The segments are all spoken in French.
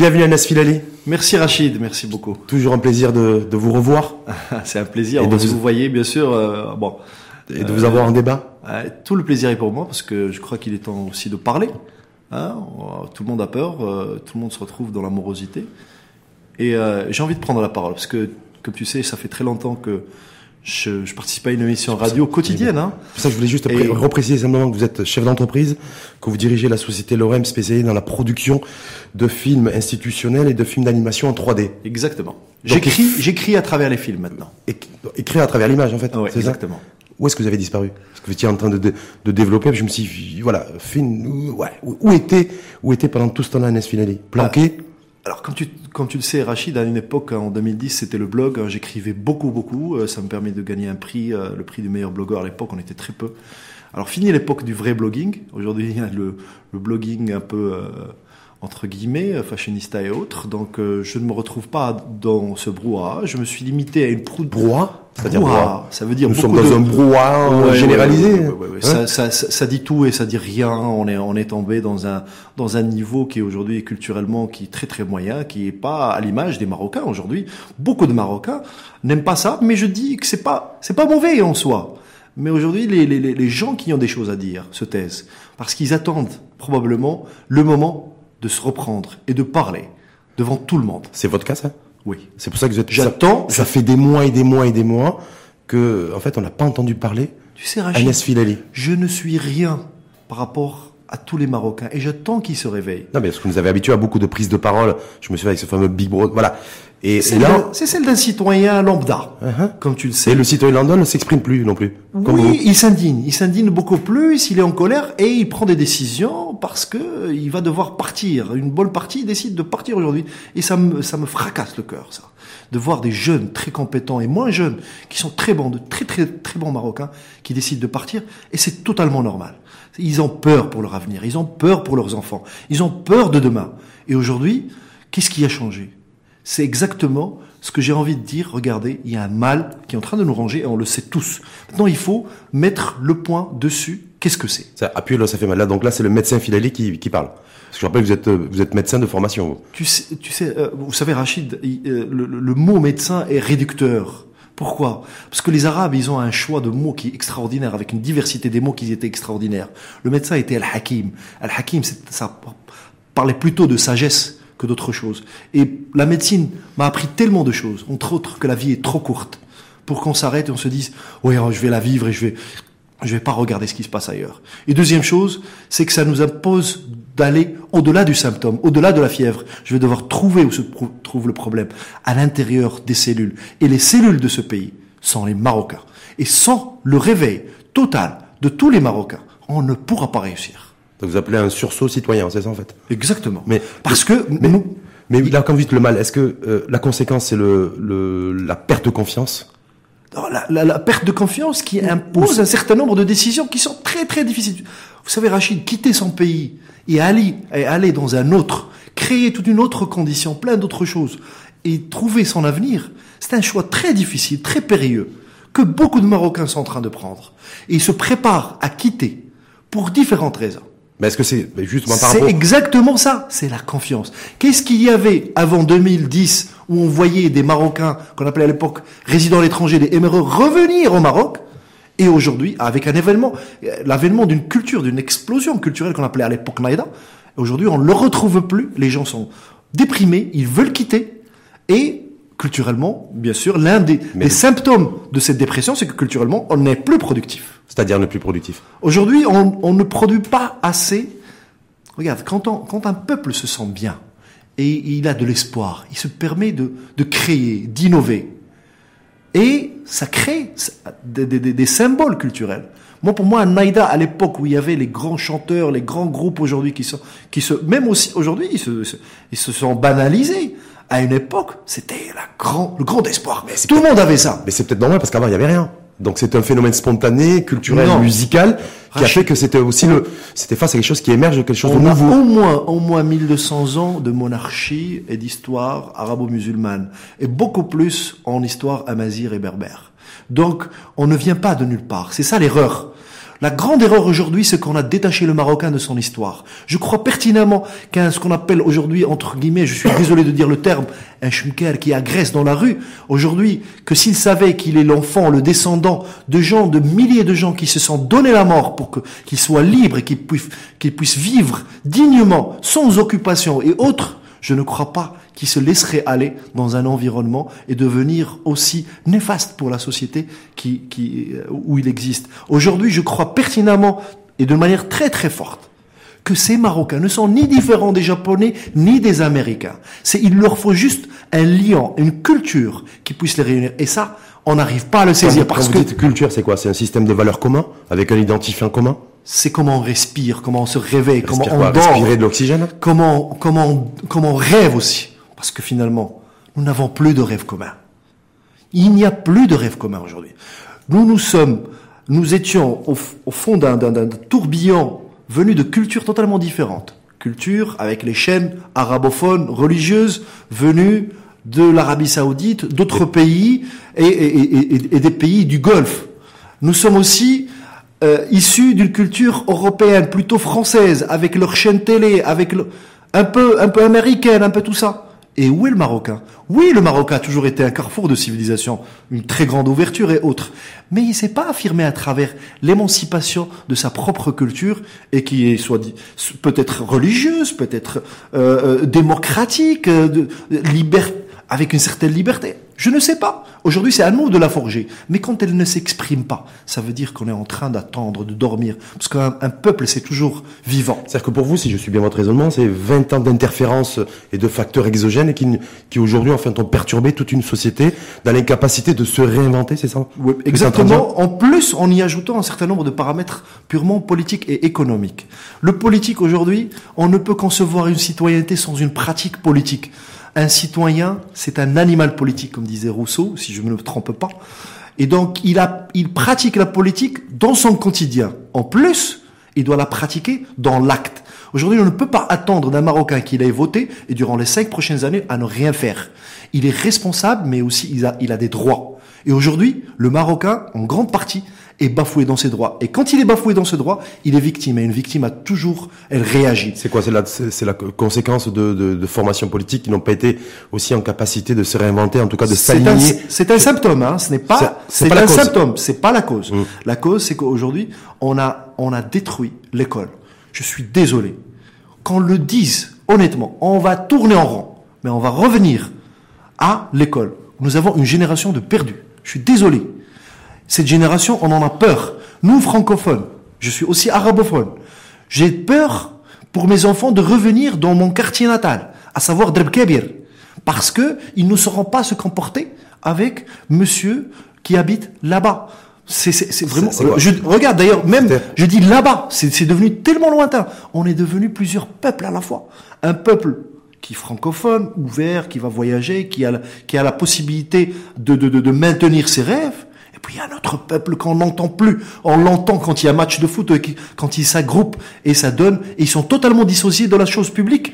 Bienvenue à Nasfilali. Merci Rachid, merci beaucoup. Toujours un plaisir de, de vous revoir. C'est un plaisir. Et de vous- vous voyez, bien sûr. euh, bon, Et de vous avoir en débat. Euh, tout le plaisir est pour moi parce que je crois qu'il est temps aussi de parler. Hein, euh, tout le monde a peur, euh, tout le monde se retrouve dans la morosité. Et j'ai envie de prendre la parole parce que, comme tu sais, ça fait très longtemps que je, je participe à une émission radio quotidienne. Hein. C'est pour ça que je voulais juste Et- pré- repréciser simplement que vous êtes chef d'entreprise, que vous dirigez la société Lorem spécialisée dans la production de films institutionnels et de films d'animation en 3D. Exactement. J'écris, j'écris à travers les films maintenant. Écrit à travers l'image en fait. Ouais, ça exactement. Où est-ce que vous avez disparu Parce que vous étiez en train de, de, de développer, je me suis dit, voilà, film, ouais, où, où était, où était pendant tout ce temps-là Nasfilali Planqué Alors, comme tu, comme tu le sais, Rachid, à une époque, en 2010, c'était le blog. hein, J'écrivais beaucoup, beaucoup. euh, Ça me permet de gagner un prix, euh, le prix du meilleur blogueur à l'époque. On était très peu. Alors, fini l'époque du vrai blogging. Aujourd'hui, le, le blogging un peu, euh, entre guillemets, euh, fashionista et autres. Donc, euh, je ne me retrouve pas dans ce brouhaha. Je me suis limité à une proue de Brouhaha C'est-à-dire Brouhaha. brouhaha. Ça veut dire Nous sommes dans de- un brouhaha Ouais, généralisé. ouais. Hein ça, ça, ça, dit tout et ça dit rien. On est, on est tombé dans un, dans un niveau qui est aujourd'hui culturellement qui est très très moyen, qui est pas à l'image des Marocains aujourd'hui. Beaucoup de Marocains n'aiment pas ça, mais je dis que c'est pas, c'est pas mauvais en soi. Mais aujourd'hui, les, les les gens qui ont des choses à dire se taisent parce qu'ils attendent probablement le moment de se reprendre et de parler devant tout le monde. C'est votre cas, ça? Oui. C'est pour ça que vous êtes. J'attends- Ça, ça fait des mois et des mois et des mois que, en fait, on n'a pas entendu parler Tu sais, Rachid, Agnès Filali. je ne suis rien par rapport à tous les Marocains et j'attends qu'ils se réveillent. Non, mais parce que vous nous avez habitué à beaucoup de prises de parole. Je me souviens avec ce fameux Big Brother. Voilà. Et, et C'est là, c'est celle d'un citoyen lambda, Uh-huh. comme tu le et sais. le citoyen London ne s'exprime plus non plus. Comme oui, il s'indigne, il s'indigne beaucoup plus, il est en colère et il prend des décisions parce que euh, il va devoir partir. Une bonne partie décide de partir aujourd'hui et ça me ça me fracasse le cœur ça. De voir des jeunes très compétents et moins jeunes qui sont très bons, de très très très bons Marocains qui décident de partir et c'est totalement normal. Ils ont peur pour leur avenir, ils ont peur pour leurs enfants, ils ont peur de demain. Et aujourd'hui, qu'est-ce qui a changé? C'est exactement ce que j'ai envie de dire. Regardez, il y a un mal qui est en train de nous ranger et on le sait tous. Maintenant, il faut mettre le point dessus. Qu'est-ce que c'est? Ça, appuyez là, ça fait mal. Là, donc là, c'est le médecin Filali qui, qui parle. Parce que je rappelle, vous êtes, euh, vous êtes médecin de formation. vous. tu sais, tu sais, euh, vous savez, Rachid, il- euh, le, le- mot médecin est réducteur. Pourquoi? Parce que les Arabes, ils ont un choix de mots qui est extraordinaire, avec une diversité des mots qui étaient extraordinaires. Le médecin était Al-Hakim. Al-Hakim, ça parlait plutôt de sagesse que d'autre chose. Et la médecine m'a appris tellement de choses, entre autres que la vie est trop courte pour qu'on s'arrête et on se dise, oui, je vais la vivre et je vais, je vais pas regarder ce qui se passe ailleurs. Et deuxième chose, c'est que ça nous impose d'aller au-delà du symptôme, au-delà de la fièvre. Je vais devoir trouver où se trouve le problème, à l'intérieur des cellules. Et les cellules de ce pays sont les Marocains. Et sans le réveil total de tous les Marocains, on ne pourra pas réussir. Donc vous appelez un sursaut citoyen, c'est ça en fait? Exactement. Mais- parce que Mais, nous, mais là, quand vous dites le mal, est-ce que euh, la conséquence, c'est le, le, la perte de confiance? La, la- la perte de confiance qui impose un certain nombre de décisions qui sont très très difficiles. Vous savez, Rachid, quitter son pays et aller, et aller dans un autre, créer toute une autre condition, plein d'autres choses, et trouver son avenir, c'est un choix très difficile, très périlleux, que beaucoup de Marocains sont en train de prendre. Et ils se préparent à quitter pour différentes raisons. Mais est-ce que c'est mais justement par C'est rapport exactement ça, c'est la confiance. Qu'est-ce qu'il y avait avant 2010 où on voyait des Marocains, qu'on appelait à l'époque résidents à l'étranger, des émireux, revenir au Maroc et aujourd'hui, avec un événement, l'avènement d'une culture, d'une explosion culturelle qu'on appelait à l'époque Naïda, aujourd'hui on ne le retrouve plus, les gens sont déprimés, ils veulent quitter et culturellement, bien sûr, l'un des, symptômes de cette dépression, c'est que culturellement, on n'est plus productif. C'est-à-dire le plus productif. Aujourd'hui, on, on ne produit pas assez. Regarde, quand, on- quand un peuple se sent bien et il a de l'espoir, il se permet de, de créer, d'innover. Et ça crée des, des- symboles culturels. Moi, pour moi, un Naïda, à l'époque où il y avait les grands chanteurs, les grands groupes aujourd'hui qui sont, qui se, même aussi aujourd'hui, ils se, ils se sont banalisés. À une époque, c'était la grand, le grand espoir. c'est Tout le monde avait ça. Mais c'est peut-être normal parce qu'avant il y avait rien. Donc c'est un phénomène spontané, culturel, Non. musical, qui a fait que c'était aussi le, c'était face à quelque chose qui émerge de quelque chose de On a nouveau. au moins, au moins 1200 ans de monarchie et d'histoire arabo-musulmane, et beaucoup plus en histoire amazigh et berbère. Donc, on ne vient pas de nulle part. C'est ça l'erreur. La grande erreur aujourd'hui, c'est qu'on a détaché le Marocain de son histoire. Je crois pertinemment qu'un, ce qu'on appelle aujourd'hui, entre guillemets, je suis désolé de dire le terme, un chumker qui agresse dans la rue, aujourd'hui, que s'il savait qu'il est l'enfant, le descendant de gens, de milliers de gens qui se sont donné la mort pour que, qu'il soit libre et qu'il puisse vivre dignement, sans occupation et autres, je ne crois pas qu'il se laisserait aller dans un environnement et devenir aussi néfaste pour la société qui, qui, euh, où il existe. Aujourd'hui, je crois pertinemment et de manière très très forte que ces Marocains ne sont ni différents des Japonais ni des Américains. C'est, il leur faut juste un lien, une culture qui puisse les réunir. Et ça, on n'arrive pas à le saisir parce vous que dites culture, c'est quoi? C'est un système de valeurs commun avec un identifiant commun? C'est comment on respire, comment on se réveille, comment on quoi? dort, Respirer de l'oxygène? Comment, comment, comment on rêve aussi. Parce que finalement, nous n'avons plus de rêve commun. Il n'y a plus de rêve commun aujourd'hui. Nous, nous sommes, nous étions au, fond d'un, tourbillon venu de cultures totalement différentes. Culture avec les chaînes arabophones, religieuses, venues de l'Arabie Saoudite, d'autres pays et, et- et- et- et des pays du Golfe. Nous sommes aussi euh, issus d'une culture européenne, plutôt française, avec leur chaîne télé, avec le- un peu, un peu américaine, un peu tout ça. Et où est le Marocain? Oui, le Marocain a toujours été un carrefour de civilisation, une très grande ouverture et autres. Mais il s'est pas affirmé à travers l'émancipation de sa propre culture et qui soit dit peut-être religieuse, peut-être euh, euh, démocratique, euh, liberté avec une certaine liberté. Je ne sais pas. Aujourd'hui, c'est à nous de la forger. Mais quand elle ne s'exprime pas, ça veut dire qu'on est en train d'attendre, de dormir. Parce qu'un un peuple, c'est toujours vivant. C'est-à-dire que pour vous, si je suis bien votre raisonnement, c'est 20 ans d'interférences et de facteurs exogènes qui, qui aujourd'hui, enfin, ont perturbé toute une société dans l'incapacité de se réinventer, c'est ça? Oui, exactement. En plus, en y ajoutant un certain nombre de paramètres purement politiques et économiques. Le politique aujourd'hui, on ne peut concevoir une citoyenneté sans une pratique politique. Un citoyen, c'est un animal politique, comme disait Rousseau, si je ne me trompe pas. Et donc, il, a, il pratique la politique dans son quotidien. En plus, il doit la pratiquer dans l'acte. Aujourd'hui, on ne peut pas attendre d'un Marocain qu'il ait voté et durant les cinq prochaines années à ne rien faire. Il est responsable, mais aussi il a, il a des droits. Et aujourd'hui, le Marocain, en grande partie, est bafoué dans ses droits. Et quand il est bafoué dans ses droits, il est victime. Et une victime a toujours, elle réagit. C'est quoi? C'est la, c'est la conséquence de, de, de formations politiques qui n'ont pas été aussi en capacité de se réinventer, en tout cas de s'aligner. c'est un symptôme, hein. Ce n'est pas, c'est un cause. symptôme. C'est pas la cause. Mm. La cause, c'est qu'aujourd'hui, on a, on a détruit l'école. Je suis désolé. Qu'on le dise, honnêtement, on va tourner en rond. Mais on va revenir à l'école. Nous avons une génération de perdus. Je suis désolé. Cette génération, on en a peur. Nous, francophones, je suis aussi arabophone. J'ai peur pour mes enfants de revenir dans mon quartier natal, à savoir Dreb Kebir. Parce que ils ne sauront pas se comporter avec monsieur qui habite là-bas. C'est, vraiment, je, regarde d'ailleurs, même, je dis là-bas, c'est, c'est devenu tellement lointain. On est devenu plusieurs peuples à la fois. Un peuple francophone, ouvert, qui va voyager, qui a, la- qui a la possibilité de, de, de, de maintenir ses rêves. Et puis il y a un autre peuple qu'on n'entend plus. On l'entend quand il y a match de foot, euh, quand ils s'agroupent et ça donne. Et ils sont totalement dissociés de la chose publique.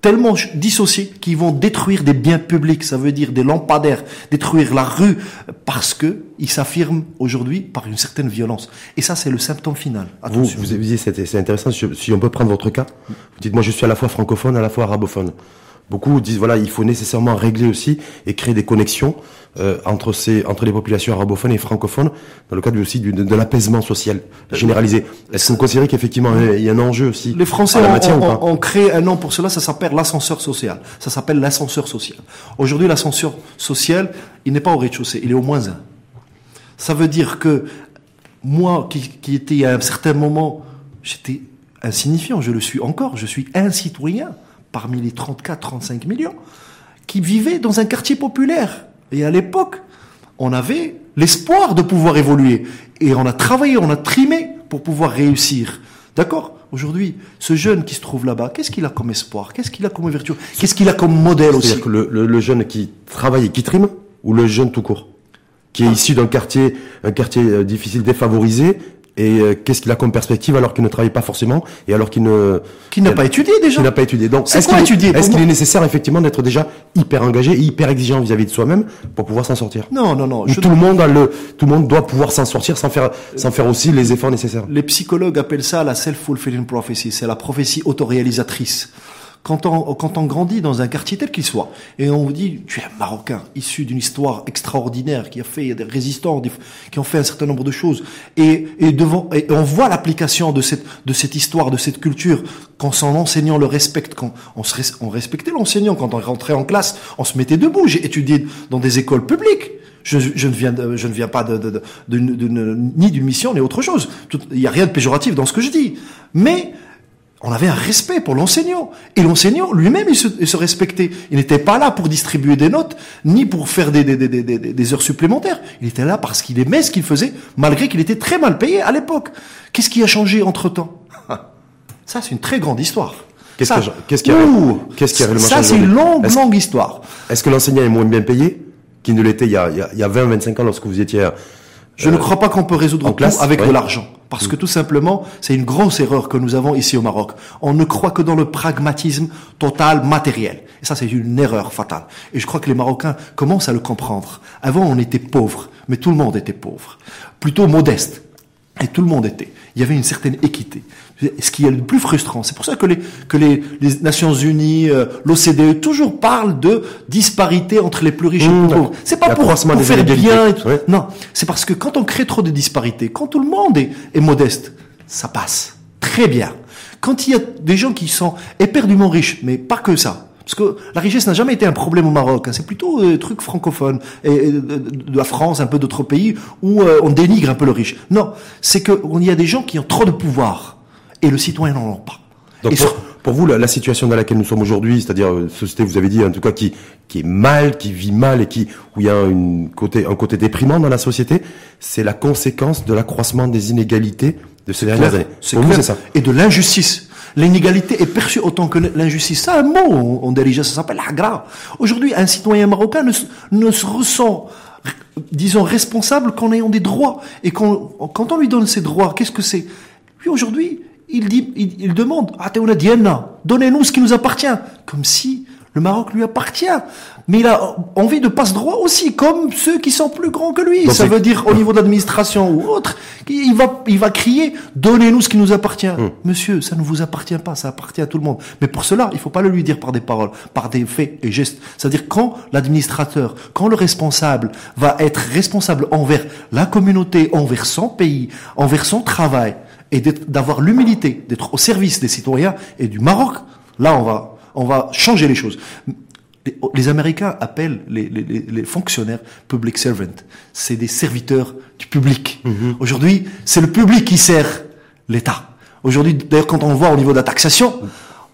Tellement dissociés qu'ils vont détruire des biens publics. Ça veut dire des lampadaires, détruire la rue, parce que ils s'affirment aujourd'hui par une certaine violence. Et ça, c'est le symptôme final. Vous, Attention. vous avez dit, c'est c'est intéressant, si si on peut prendre votre cas. Vous dites, moi je suis à la fois francophone, à la fois arabophone. Beaucoup disent, voilà, il faut nécessairement régler aussi et créer des connexions euh, entre, ces, entre les populations arabophones et francophones, dans le cadre aussi du, de, de l'apaisement social généralisé. Est-ce que vous considérez qu'effectivement il y a un enjeu aussi Les Français la ont, matière ou ont- pas ont créé un nom pour cela, ça s'appelle l'ascenseur social. Ça s'appelle l'ascenseur social. Aujourd'hui, l'ascenseur social, il n'est pas au rez-de-chaussée, il est au moins un. Ça veut dire que moi, qui, qui étais à un certain moment, j'étais insignifiant, je le suis encore, je suis un citoyen parmi les 34-35 millions qui vivaient dans un quartier populaire. Et à l'époque, on avait l'espoir de pouvoir évoluer. Et on a travaillé, on a trimé pour pouvoir réussir. D'accord? Aujourd'hui, ce jeune qui se trouve là-bas, qu'est-ce qu'il a comme espoir? Qu'est-ce qu'il a comme ouverture? Qu'est-ce qu'il a comme modèle aussi? C'est-à-dire que le, le- le jeune qui travaille et qui trime, ou le jeune tout court? Qui est issu d'un quartier, un quartier euh, difficile, défavorisé, Et euh, qu'est-ce qu'il a comme perspective alors qu'il ne travaille pas forcément et alors qu'il ne Qui n'a pas étudié déjà qu'il n'a pas étudié. Donc, est-ce qu'il étudier est, qu'il nécessaire effectivement d'être déjà hyper engagé et hyper exigeant vis-à-vis de soi-même pour pouvoir s'en sortir? Non, non, non. Je- tout le monde a le, tout le monde doit pouvoir s'en sortir sans faire, sans faire aussi les efforts nécessaires? Les psychologues appellent ça la self-fulfilling prophecy, c'est la prophétie autoréalisatrice. Quand on, quand on grandit dans un quartier tel qu'il soit, et on vous dit, tu es un Marocain, issu d'une histoire extraordinaire, qui a fait des résistants, qui ont fait un certain nombre de choses, et, et devant, et on voit l'application de cette, de cette histoire, de cette culture, quand son enseignant le respecte, quand on, se on respectait l'enseignant, quand on rentrait en classe, on se mettait debout. J'ai étudié dans des écoles publiques. Je, je ne viens, je ne viens pas de, de- de- ni d'une mission ni autre chose. Il n'y a rien de péjoratif dans ce que je dis. Mais on avait un respect pour l'enseignant. Et l'enseignant lui-même, il se, il se respectait. Il n'était pas là pour distribuer des notes, ni pour faire des, des, des, des, des- des heures supplémentaires. Il était là parce qu'il aimait ce qu'il faisait, malgré qu'il était très mal payé à l'époque. Qu'est-ce qui a changé entre-temps? Ça, c'est une très grande histoire. Qu'est-ce qui a- qu'est-ce qui a- Ouh, qu'est-ce qui a réellement Ça, c'est une longue, Est-ce- longue histoire. Est-ce que l'enseignant est moins bien payé qu'il ne l'était il y a, il y a, il y a 20, 25 ans lorsque vous étiez Je ne crois pas qu'on peut résoudre tout avec ouais. de l'argent. Parce que tout simplement, c'est une grosse erreur que nous avons ici au Maroc. On ne croit que dans le pragmatisme total matériel. Et ça, c'est une erreur fatale. Et je crois que les Marocains commencent à le comprendre. Avant, on était pauvres, mais tout le monde était pauvre. Plutôt modeste. Et tout le monde était. Il y avait une certaine équité. Ce qui est le plus frustrant, c'est pour ça que les, que les, les Nations Unies, euh, l'OCDE, toujours parlent de disparité entre les plus riches et les Mmh, plus pauvres. C'est pas pour, pour faire bien et tout. Ouais. Non, c'est parce que quand on crée trop de disparités, quand tout le monde est, est modeste, ça passe très bien. Quand il y a des gens qui sont éperdument riches, mais pas que ça. Parce que la richesse n'a jamais été un problème au Maroc. hein. C'est plutôt euh, truc francophone et, et de, de la France, un peu d'autres pays où euh, on dénigre un peu le riche. Non, c'est que on y a des gens qui ont trop de pouvoir et le citoyen n'en a pas. Donc Et pour, sur- pour vous, la, la situation dans laquelle nous sommes aujourd'hui, c'est-à-dire euh, société, vous avez dit en tout cas qui qui est mal, qui vit mal et qui où il y a une côté un côté déprimant dans la société, c'est la conséquence de l'accroissement des inégalités de ces dernières années. C'est ça. Et de l'injustice. L'inégalité est perçue autant que l'injustice. C'est un mot en dérija, ça s'appelle hagra. Aujourd'hui, un citoyen marocain ne, se- ressent, disons, responsable qu'en ayant des droits. Et quand on lui donne ses droits, qu'est-ce que c'est? Lui, aujourd'hui, il, dit, il, il demande, Ah, donnez-nous ce qui nous appartient. Comme si le Maroc lui appartient. Mais il a envie de passe droit aussi, comme ceux qui sont plus grands que lui. Donc ça veut dire au niveau de l'administration ou autre, il va, il va crier, donnez-nous ce qui nous appartient. Hmm. Monsieur, ça ne vous appartient pas, ça appartient à tout le monde. Mais pour cela, il faut pas le lui dire par des paroles, par des faits et gestes. C'est-à-dire quand l'administrateur, quand le responsable va être responsable envers la communauté, envers son pays, envers son travail, et d'avoir l'humilité d'être au service des citoyens et du Maroc, là on va, on va changer les choses. Les, Américains appellent les, les- les- les fonctionnaires public servant. C'est des serviteurs du public. Aujourd'hui, c'est le public qui sert l'État. Aujourd'hui, d'ailleurs, quand on voit au niveau de la taxation,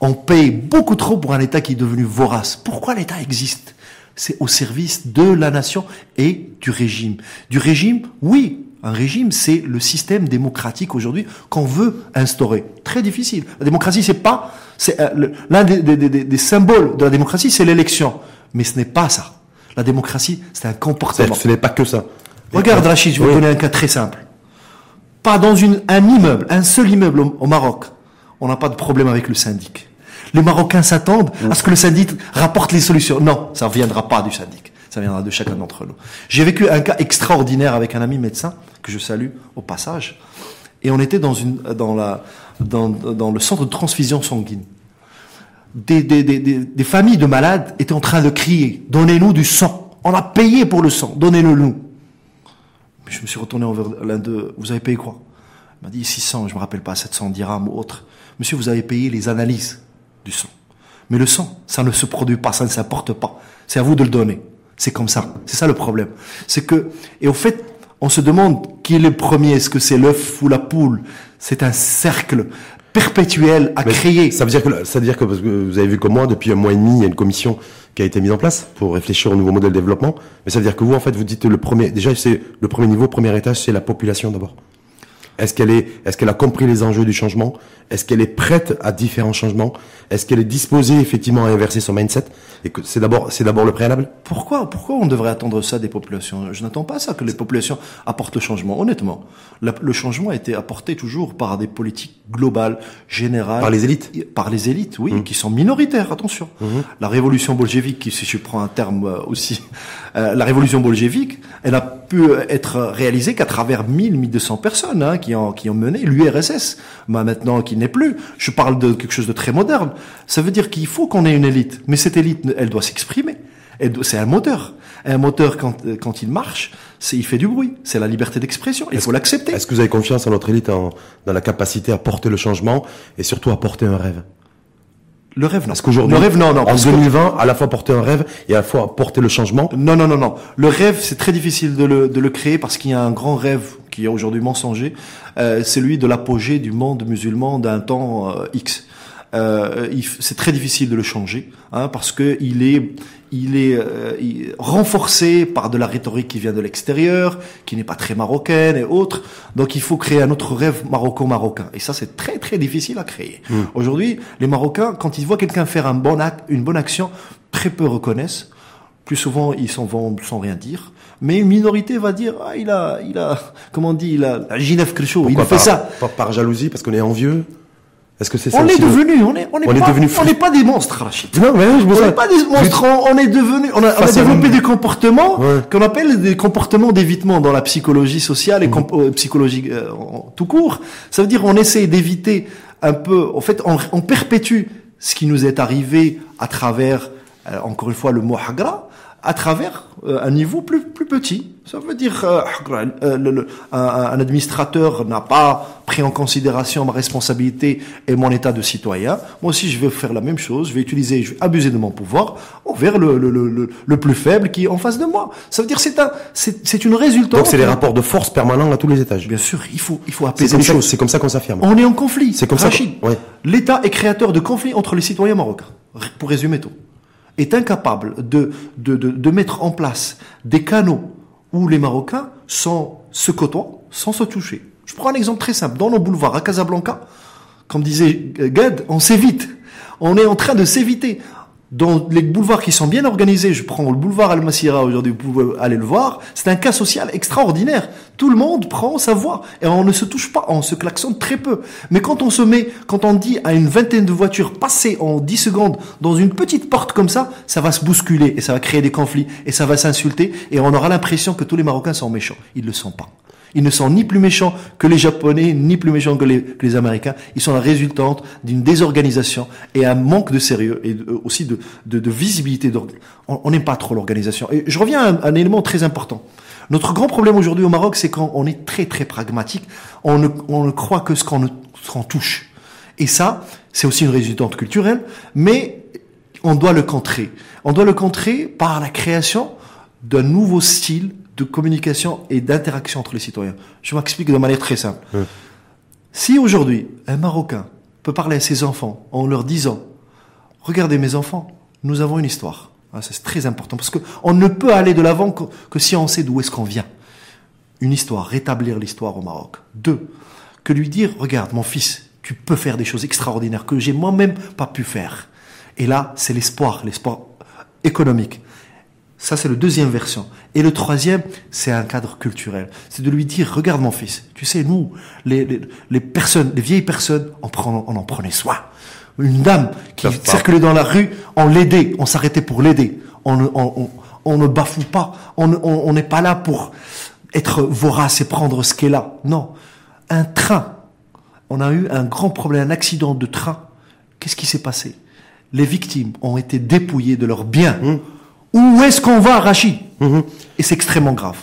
on paye beaucoup trop pour un État qui est devenu vorace. Pourquoi l'État existe? C'est au service de la nation et du régime. Du régime, oui, un régime, c'est le système démocratique aujourd'hui qu'on veut instaurer. Très difficile. La démocratie, c'est pas, c'est euh, l'un des, des- des- des symboles de la démocratie, c'est l'élection. Mais ce n'est pas ça. La démocratie, c'est un comportement. ce n'est pas que ça. Regarde Rachid, je vais Oui. vous donner un cas très simple. Pas dans une, un immeuble, un seul immeuble au, au Maroc, on n'a pas de problème avec le syndic. Les Marocains s'attendent à ce que le syndic rapporte les solutions. Non, ça ne viendra pas du syndic. Ça viendra de chacun d'entre nous. J'ai vécu un cas extraordinaire avec un ami médecin, que je salue au passage. Et on était dans, une, dans, la, dans, dans le centre de transfusion sanguine. Des, des, des, des, familles de malades étaient en train de crier, donnez-nous du sang. On a payé pour le sang, donnez-le nous. Je me suis retourné envers l'un d'eux. Vous avez payé quoi? Il m'a dit 600, je me rappelle pas, 700 dirhams ou autre. Monsieur, vous avez payé les analyses du sang. Mais le sang, ça ne se produit pas, ça ne s'importe pas. C'est à vous de le donner. C'est comme ça. C'est ça le problème. C'est que, et au fait, on se demande qui est le premier. Est-ce que c'est l'œuf ou la poule? C'est un cercle perpétuel à Mais créer. Ça veut dire que ça veut dire que parce que vous avez vu comme moi depuis un mois et demi, il y a une commission qui a été mise en place pour réfléchir au nouveau modèle de développement. Mais ça veut dire que vous en fait vous dites le premier déjà c'est le premier niveau, premier étage, c'est la population d'abord. Est-ce qu'elle est, est-ce qu'elle a compris les enjeux du changement? Est-ce qu'elle est prête à différents changements? Est-ce qu'elle est disposée effectivement à inverser son mindset? Et que c'est d'abord, c'est d'abord le préalable. Pourquoi, pourquoi on devrait attendre ça des populations? Je n'attends pas ça que les populations apportent le changement. Honnêtement, La- le changement a été apporté toujours par des politiques globales, générales. Par les élites. Par les élites, oui, qui sont minoritaires. Attention. La révolution bolchevique, si je prends un terme euh, aussi, euh, la révolution bolchevique, elle a pu être réalisée qu'à travers 1000, 1200 personnes hein, qui ont qui ont mené l'URSS. Bah, maintenant, qui n'est plus. Je parle de quelque chose de très moderne. Ça veut dire qu'il faut qu'on ait une élite, mais cette élite, elle doit s'exprimer. C'est un moteur. Un moteur, quand, quand il marche, il fait du bruit. C'est la liberté d'expression. Il faut l'accepter. Est-ce que vous avez confiance en notre élite en- dans la capacité à porter le changement et surtout à porter un rêve? Le rêve, non. Parce qu'aujourd'hui, non, non. en parce que- 2020, à la fois porter un rêve et à la fois porter le changement? Non, non, non, non. Le rêve, c'est très difficile de le, de le créer parce qu'il y a un grand rêve qui est aujourd'hui mensonger. Euh, c'est celui de l'apogée du monde musulman d'un temps euh, X. Euh, c'est très difficile de le changer hein, parce que il est, il est euh, il- renforcé par de la rhétorique qui vient de l'extérieur, qui n'est pas très marocaine et autres. Donc il faut créer un autre rêve maroco-marocain. Et ça, c'est très très difficile à créer. Aujourd'hui, les Marocains, quand ils voient quelqu'un faire un bon acte, une bonne action, très peu reconnaissent. Plus souvent, ils s'en vont sans rien dire. Mais une minorité va dire, ah, il a, il a, comment on dit, il a, la Ginef Kricho, il a fait par, ça. Par, par jalousie, parce qu'on est envieux? Est-ce que c'est ça On est devenu, on est, on est On est devenu on n'est pas des monstres, Rachid. Non, mais je me On n'est pas des monstres, on, on est devenu, on a, on a développé des comportements Ouais. qu'on appelle des comportements d'évitement dans la psychologie sociale et euh, psychologie euh, en- tout court. Ça veut dire on essaie d'éviter un peu, en fait, on, on perpétue ce qui nous est arrivé à travers, euh, encore une fois, le mot hagra, à travers euh, un niveau plus, plus petit. Ça veut dire euh, euh, le- le- un, un administrateur n'a pas pris en considération ma responsabilité et mon état de citoyen. Moi aussi, je vais faire la même chose. Je vais utiliser, je vais abuser de mon pouvoir envers le, le, le, le, plus faible qui est en face de moi. Ça veut dire c'est un, c'est, c'est une résultante. Donc c'est les rapports de force permanents à tous les étages. Bien sûr, il faut, il faut apaiser les ça- choses. c'est comme ça qu'on s'affirme. On est en conflit. C'est comme ça Rachid. ouais. L'État est créateur de conflits entre les citoyens marocains. Pour résumer tout. Est incapable de, de, de, mettre en place des canaux où les Marocains sont, se côtoient sans se toucher. Je prends un exemple très simple. Dans nos boulevards à Casablanca, comme disait Gad, on s'évite. On est en train de s'éviter. Dans les boulevards qui sont bien organisés, je prends le boulevard Al-Masira aujourd'hui, vous pouvez aller le voir, c'est un cas social extraordinaire. Tout le monde prend sa voix et on ne se touche pas, on se klaxonne très peu. Mais quand on se met, quand on dit à une vingtaine de voitures passer en 10 secondes dans une petite porte comme ça, ça va se bousculer et ça va créer des conflits et ça va s'insulter et on aura l'impression que tous les Marocains sont méchants. Ils le sont pas. Ils ne sont ni plus méchants que les Japonais, ni plus méchants que les, que les Américains. Ils sont la résultante d'une désorganisation et un manque de sérieux et aussi de, de, de visibilité. On on n'aime pas trop l'organisation. Et je reviens à un, un élément très important. Notre grand problème aujourd'hui au Maroc, c'est qu'on est très très pragmatique. On ne, on ne croit que ce qu'on ne- ce qu'on touche. Et ça, c'est aussi une résultante culturelle, mais on doit le contrer. On doit le contrer par la création d'un nouveau style de communication et d'interaction entre les citoyens. Je m'explique de manière très simple. Si aujourd'hui, un Marocain peut parler à ses enfants en leur disant Regardez mes enfants, nous avons une histoire. Ah, c'est très important parce que on ne peut aller de l'avant que, que si on sait d'où est-ce qu'on vient. Une histoire, rétablir l'histoire au Maroc. Deux, que lui dire Regarde, mon fils, tu peux faire des choses extraordinaires que j'ai moi-même pas pu faire. Et là, c'est l'espoir, l'espoir économique. Ça, c'est le deuxième version. Et le troisième, c'est un cadre culturel. C'est de lui dire, regarde mon fils, tu sais, nous, les, les, les personnes, les vieilles personnes, on, prend, on en prenait soin. Une dame qui circulait dans la rue, on l'aidait, on s'arrêtait pour l'aider. On, ne- on, on, on ne bafoue pas, on ne- on on n'est pas là pour être vorace et prendre ce qu'est là. Non. Un train, on a eu un grand problème, un accident de train. Qu'est-ce qui s'est passé? Les victimes ont été dépouillées de leurs biens. Où est-ce qu'on va, Rachid? Et c'est extrêmement grave.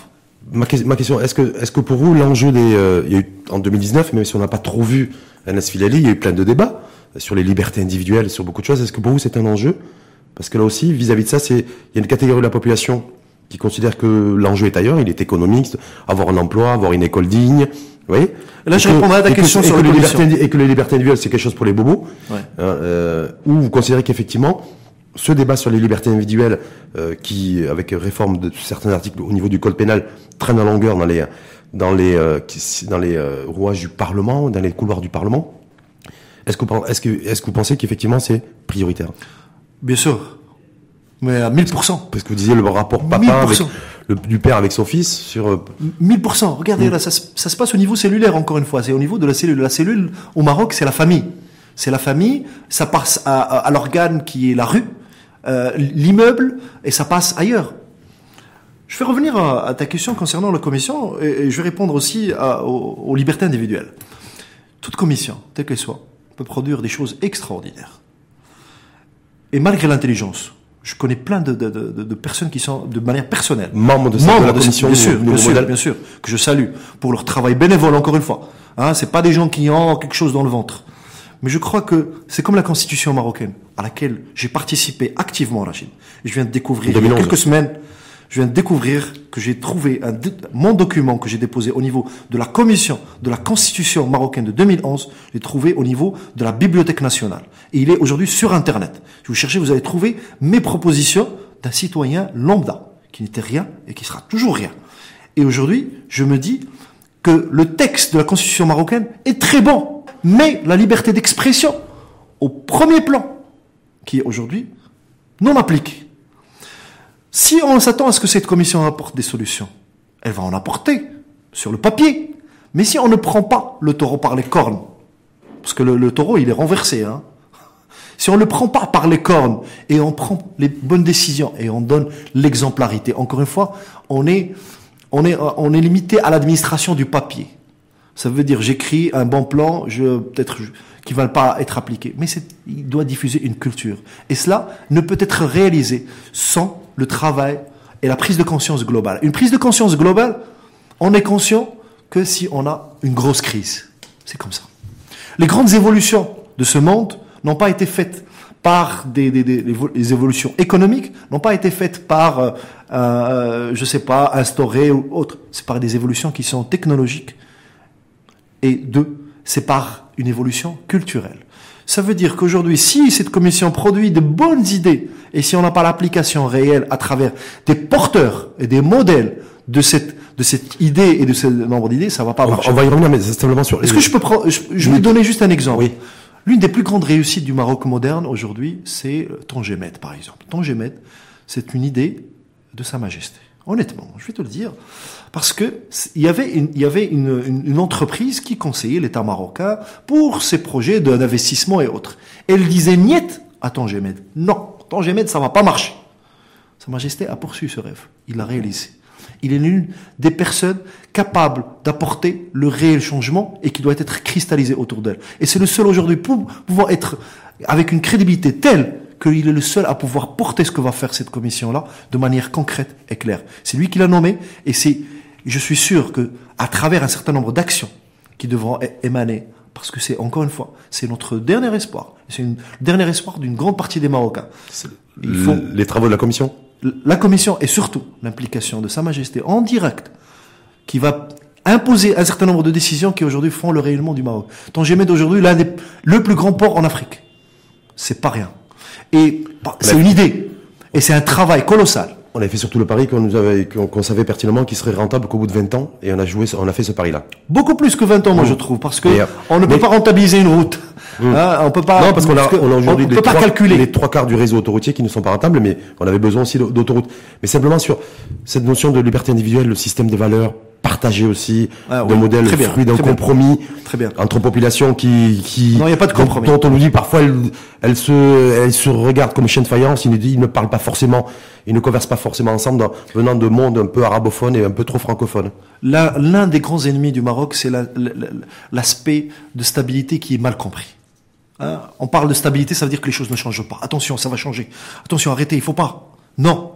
Ma, que- ma question, est-ce que, est-ce que pour vous, l'enjeu des, euh, il y a eu en 2019, même si on n'a pas trop vu Anas Filali, il y a eu plein de débats sur les libertés individuelles, sur beaucoup de choses. Est-ce que pour vous, c'est un enjeu? Parce que là aussi, vis-à-vis de ça, c'est, il y a une catégorie de la population qui considère que l'enjeu est ailleurs, il est économique, avoir un emploi, avoir une école digne, vous voyez? Là, je Et que- répondrai à ta que- question et sur que les libertés, et que les libertés individuelles, c'est quelque chose pour les bobos. Ouais. Hein, euh, ou vous considérez qu'effectivement, ce débat sur les libertés individuelles, euh, qui, avec réforme de certains articles au niveau du code pénal, traîne en longueur dans les, dans les euh, dans les euh, rouages du Parlement, dans les couloirs du Parlement. Est-ce que vous que pensez qu'effectivement c'est prioritaire? Bien sûr. Mais à 1000%. Parce que vous disiez le rapport papa avec 1000%. le, du père avec son fils sur euh, 1000%. Regardez, là, ça, se- ça se passe au niveau cellulaire, encore une fois. C'est au niveau de la cellule. La cellule, au Maroc, c'est la famille. C'est la famille. Ça passe à, à- à l'organe qui est la rue, euh, l'immeuble, et ça passe ailleurs. Je vais revenir à, à ta question concernant la commission, et, et je vais répondre aussi à- aux, aux libertés individuelles. Toute commission, telle qu'elle soit, peut produire des choses extraordinaires. Et malgré l'intelligence, je connais plein de, de- de- de personnes qui sont, de manière personnelle, membre de, membres la de commission bien sûr, bien sûr, que je salue pour leur travail bénévole encore une fois. Hein, c'est pas des gens qui ont quelque chose dans le ventre. Mais je crois que c'est comme la constitution marocaine à laquelle j'ai participé activement, Rachid. Je viens de découvrir il y a 2011. quelques semaines, je viens de découvrir que j'ai trouvé un, mon document que j'ai déposé au niveau de la commission de la constitution marocaine de 2011, j'ai trouvé au niveau de la bibliothèque nationale. Et il est aujourd'hui sur Internet. Si vous cherchez, vous allez trouver mes propositions d'un citoyen lambda, qui n'était rien et qui sera toujours rien. Et aujourd'hui, je me dis que le texte de la constitution marocaine est très bon, mais la liberté d'expression, au premier plan, qui aujourd'hui non appliquée. Si on s'attend à ce que cette commission apporte des solutions, elle va en apporter sur le papier. Mais si on ne prend pas le taureau par les cornes, parce que le, taureau il est renversé, hein, si on ne prend pas par les cornes et on prend les bonnes décisions et on donne l'exemplarité, encore une fois, on est, on est, on est limité à l'administration du papier. Ça veut dire j'écris un bon plan, je peut-être qui va pas être appliqué, mais il doit diffuser une culture. Et cela ne peut être réalisé sans le travail et la prise de conscience globale. Une prise de conscience globale, on est conscient que si on a une grosse crise. C'est comme ça. Les grandes évolutions de ce monde n'ont pas été faites par des, les évolutions économiques, n'ont pas été faites par, euh, euh, je sais pas, instaurées ou autre. C'est par des évolutions qui sont technologiques. Et deux, c'est par une évolution culturelle. Ça veut dire qu'aujourd'hui, si cette commission produit de bonnes idées, et si on n'a pas l'application réelle à travers des porteurs et des modèles de cette, de cette idée et de ce nombre d'idées, ça va pas on, marcher. on va y revenir, mais c'est simplement sur. Est-ce que je peux prendre, je, je vais donner juste un exemple. Oui. L'une des plus grandes réussites du Maroc moderne aujourd'hui, c'est Tangemet, par exemple. Tangemet, c'est une idée de Sa Majesté. Honnêtement, je vais te le dire. Parce que il y avait une, entreprise qui conseillait l'État marocain pour ses projets d'investissement et autres. Elle disait niet à Tangemet. Non, Tangemet, ça va pas marcher. Sa Majesté a poursuivi ce rêve. Il l'a réalisé. Il est l'une des personnes capables d'apporter le réel changement et qui doit être cristallisé autour d'elle. Et c'est le seul aujourd'hui pouvoir être avec une crédibilité telle qu'il est le seul à pouvoir porter ce que va faire cette commission-là de manière concrète et claire. C'est lui qui l'a nommé et c'est, je suis sûr que à travers un certain nombre d'actions qui devront émaner, parce que c'est encore une fois, c'est notre dernier espoir. C'est le dernier espoir d'une grande partie des Marocains. Il faut les travaux de la commission? La commission et surtout l'implication de Sa Majesté en direct qui va imposer un certain nombre de décisions qui aujourd'hui font le rayonnement du Maroc. Tangemet d'aujourd'hui l'un des le plus grand port en Afrique. C'est pas rien. Et bah, c'est une idée et c'est un travail colossal. On avait fait surtout le pari qu'on nous avait, qu'on qu'on savait pertinemment qu'il serait rentable qu'au bout de 20 ans, et on a joué, on a fait ce pari-là. Beaucoup plus que 20 ans, moi, je trouve, parce que Et, euh, on ne peut pas rentabiliser une route. Hein, on peut pas. non, parce qu'on a, on a aujourd'hui les peut pas trois- calculer. les trois quarts du réseau autoroutier qui ne sont pas rentables, mais on avait besoin aussi d'au- d'autoroutes. Mais simplement sur cette notion de liberté individuelle, le système des valeurs partagées aussi, Ah d'un oui, modèle très bien, d'un compromis Très bien. entre populations qui, qui Non, il y a pas de dont- compromis. Dont, on nous dit parfois elles, elles se, elles se regardent comme chien de faïence. Ils ne, ils ne parlent pas forcément, ils ne conversent pas forcément ensemble, dans- venant de mondes un peu arabophones et un peu trop francophones. L'un des grands ennemis du Maroc, c'est la- la- la- l'aspect de stabilité qui est mal compris. Hein, on parle de stabilité, ça veut dire que les choses ne changent pas. Attention, ça va changer. Attention, arrêtez, il faut pas. Non.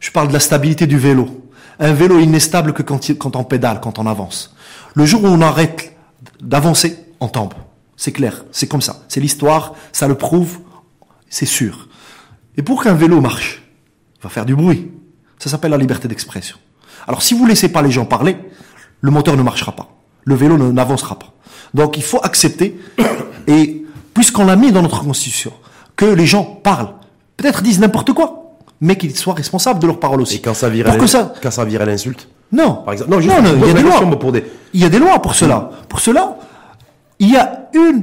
Je parle de la stabilité du vélo. Un vélo, il n'est stable que quand, on pédale, quand on avance. Le jour où on arrête d'avancer, on tombe. C'est clair, c'est comme ça. C'est l'histoire, ça le prouve, c'est sûr. Et pour qu'un vélo marche, il va faire du bruit. Ça s'appelle la liberté d'expression. Alors si vous laissez pas les gens parler, le moteur ne marchera pas. Le vélo ne- n'avancera pas. Donc il faut accepter, et puisqu'on l'a mis dans notre constitution, que les gens parlent, peut-être disent n'importe quoi, mais qu'ils soient responsables de leurs paroles aussi. Et quand ça vire, Pour à que l'in- ça, quand ça vire à l'insulte, Non. Par exemple. Non, juste non, il y a des lois. pour des. Il y a des lois pour cela. Pour cela, il y a une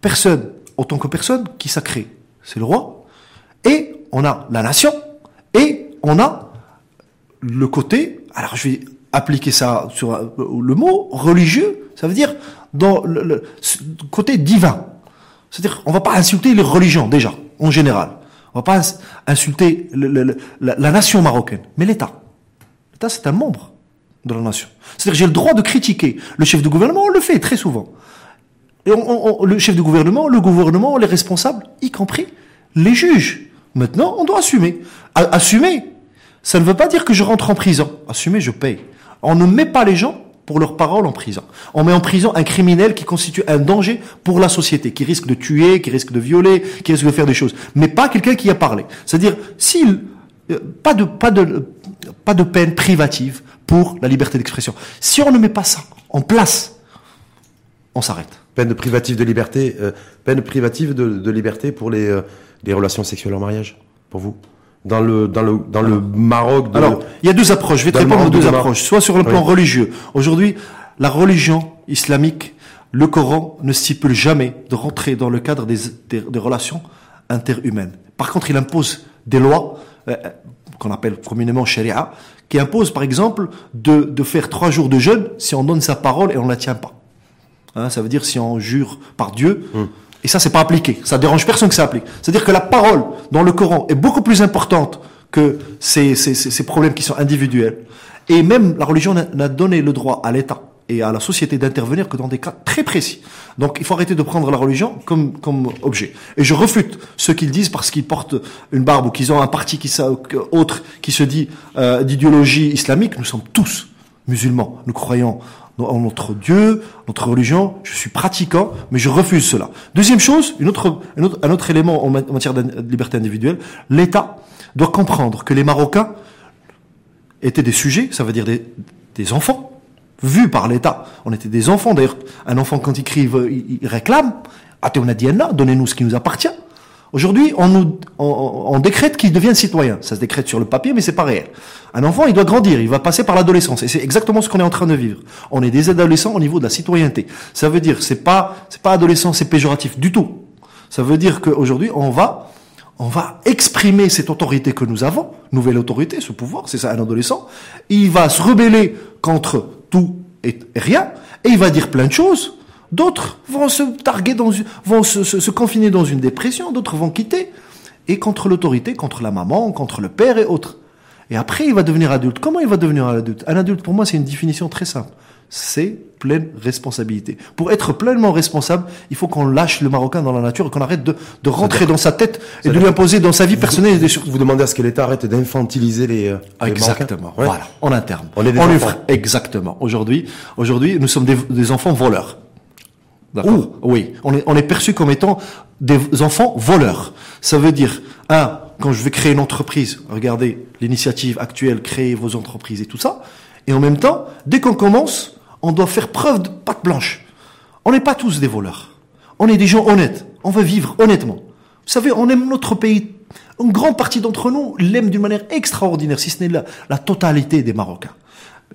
personne, en tant que personne, qui sacrée. C'est le roi. Et on a la nation. Et on a le côté, alors je vais appliquer ça sur euh, le mot religieux, ça veut dire dans le, côté divin. C'est-à-dire, on va pas insulter les religions déjà, en général. On va pas ins- insulter la, nation marocaine, mais l'État. L'État, c'est un membre de la nation. C'est-à-dire, j'ai le droit de critiquer le chef de gouvernement, on le fait très souvent. Le chef du gouvernement, le gouvernement, les responsables, y compris les juges. Maintenant, on doit assumer. Assumer, ça ne veut pas dire que je rentre en prison. Assumer, je paye. On ne met pas les gens pour leurs paroles en prison. On met en prison un criminel qui constitue un danger pour la société, qui risque de tuer, qui risque de violer, qui risque de faire des choses. Mais pas quelqu'un qui a parlé. C'est-à-dire, s'il, euh, pas de, peine privative pour la liberté d'expression. Si on ne met pas ça en place, on s'arrête. Peine privative de liberté, euh, peine privative de, liberté pour euh, les relations sexuelles en mariage, pour vous? Dans le, dans le, dans le Maroc de... Alors, il y a deux approches. Je vais te répondre aux de deux approches. Soit sur le plan Oui. religieux. Aujourd'hui, la religion islamique, le Coran ne stipule jamais de rentrer dans le cadre des, des, des relations interhumaines. Par contre, il impose des lois euh, qu'on appelle communément sharia, qui imposent, par exemple, de, de faire trois jours de jeûne si on donne sa parole et on ne la tient pas. Hein, ça veut dire si on jure par Dieu. Et ça, c'est pas appliqué. Ça dérange personne que ça applique. C'est-à-dire que la parole dans le Coran est beaucoup plus importante que ces, ces, ces, problèmes qui sont individuels. Et même la religion n'a- donné le droit à l'État et à la société d'intervenir que dans des cas très précis. Donc il faut arrêter de prendre la religion comme, comme objet. Et je refute ceux qui le disent parce qu'ils portent une barbe ou qu'ils ont un parti qui, autre qui se dit euh, d'idéologie islamique. Nous sommes tous musulmans. Nous croyons notre Dieu, notre religion. Je suis pratiquant, mais je refuse cela. Deuxième chose, un, autre, élément en ma- en matière de liberté individuelle, l'État doit comprendre que les Marocains étaient des sujets, ça veut dire des, enfants, vus par l'État. On était des enfants, d'ailleurs, un enfant quand il crie, il, réclame, donnez-nous ce qui nous appartient. Aujourd'hui, on nous, on, on- décrète qu'il devienne citoyen. Ça se décrète sur le papier, mais c'est pas réel. Un enfant, il doit grandir, il va passer par l'adolescence, et c'est exactement ce qu'on est en train de vivre. On est des adolescents au niveau de la citoyenneté. Ça veut dire, c'est pas, c'est pas adolescent, c'est péjoratif du tout. Ça veut dire qu'aujourd'hui, on va, on va exprimer cette autorité que nous avons, nouvelle autorité, ce pouvoir, c'est ça un adolescent. Il va se rebeller contre tout et rien, et il va dire plein de choses. D'autres vont se targuer dans une, vont se, se- se confiner dans une dépression, d'autres vont quitter. Et contre l'autorité, contre la maman, contre le père et autres. Et après, il va devenir adulte. Comment il va devenir un adulte? Un adulte, pour moi, c'est une définition très simple. C'est pleine responsabilité. Pour être pleinement responsable, il faut qu'on lâche le Marocain dans la nature et qu'on arrête de, de rentrer dans sa tête et de lui imposer dans sa vie personnelle des choses. Vous demandez à ce que l'État arrête d'infantiliser les, euh, les Exactement. Ouais. Voilà. En interne. On est des enfants. Exactement. Aujourd'hui, aujourd'hui, nous sommes des, des enfants voleurs. D'accord. Oui. On est, on perçu comme étant des enfants voleurs. Ça veut dire, un, quand je vais créer une entreprise, regardez l'initiative actuelle, créer vos entreprises et tout ça. Et en même temps, dès qu'on commence, on doit faire preuve de patte blanche. On n'est pas tous des voleurs. On est des gens honnêtes. On veut vivre honnêtement. Vous savez, on aime notre pays. Une grande partie d'entre nous l'aime d'une manière extraordinaire, si ce n'est la totalité des Marocains.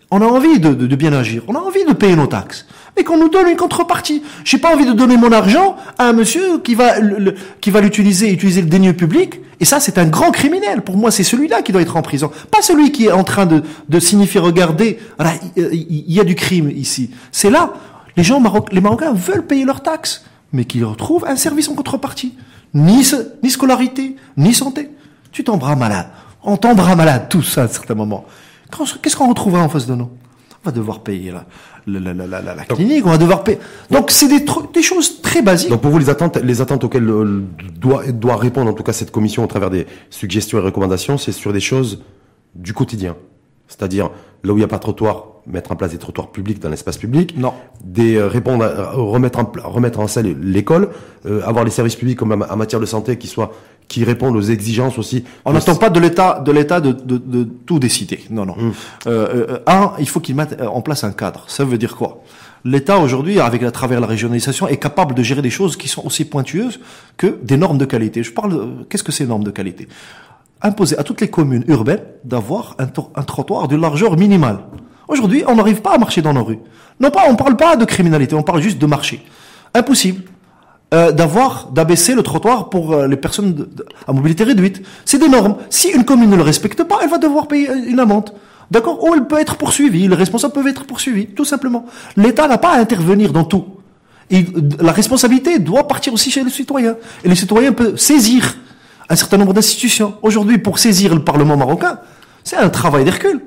On a envie de, bien agir, on a envie de payer nos taxes, mais qu'on nous donne une contrepartie. J'ai pas envie de donner mon argent à un monsieur qui va le- le- qui va l'utiliser, utiliser le dénieux public. Et ça, c'est un grand criminel. Pour moi, c'est celui-là qui doit être en prison, pas celui qui est en train de, signifier regardez, il y a du crime ici. C'est là, les gens Maroc- les Marocains veulent payer leurs taxes, mais qu'ils retrouvent un service en contrepartie. Ni, scolarité, ni santé. Tu tomberas malade. On tombera malade tous à un certain moment. Quand- Qu'est-ce qu'on retrouvera en face de nous? On va devoir payer la, la, la, la, la- la clinique, on va devoir payer. Donc c'est des, des choses très basiques. Donc pour vous, les attentes, les attentes auxquelles euh, doit, doit répondre en tout cas cette commission au travers des suggestions et recommandations, c'est sur des choses du quotidien. C'est-à-dire là où il n'y a pas de trottoir, mettre en place des trottoirs publics dans l'espace public. Non. Des euh, répondre, à- remettre en remettre en scène l'école, euh, avoir les services publics comme en matière de santé qui soient qui répondent aux exigences aussi. On n'attend pas de l'État de l'État de, de, de tout décider. Non, non. Euh, euh, un, il faut qu'il mette en place un cadre. Ça veut dire quoi? L'État aujourd'hui, avec à travers la régionalisation, est capable de gérer des choses qui sont aussi pointueuses que des normes de qualité. Je parle. de- Qu'est-ce que c'est normes de qualité? Imposer à toutes les communes urbaines d'avoir un, to- un trottoir de largeur minimale. Aujourd'hui, on n'arrive pas à marcher dans nos rues. Non pas, on parle pas de criminalité, on parle juste de marcher. Impossible euh, d'avoir, d'abaisser le trottoir pour euh, les personnes à mobilité réduite. C'est des normes. Si une commune ne le respecte pas, elle va devoir payer euh, une amende. D'accord? Ou elle peut être poursuivie. Les responsables peuvent être poursuivis, tout simplement. L'État n'a pas à intervenir dans tout. La responsabilité doit partir aussi chez les citoyens. Et les citoyens peuvent saisir un certain nombre d'institutions. Aujourd'hui, pour saisir le Parlement marocain, c'est un travail d'Hercule.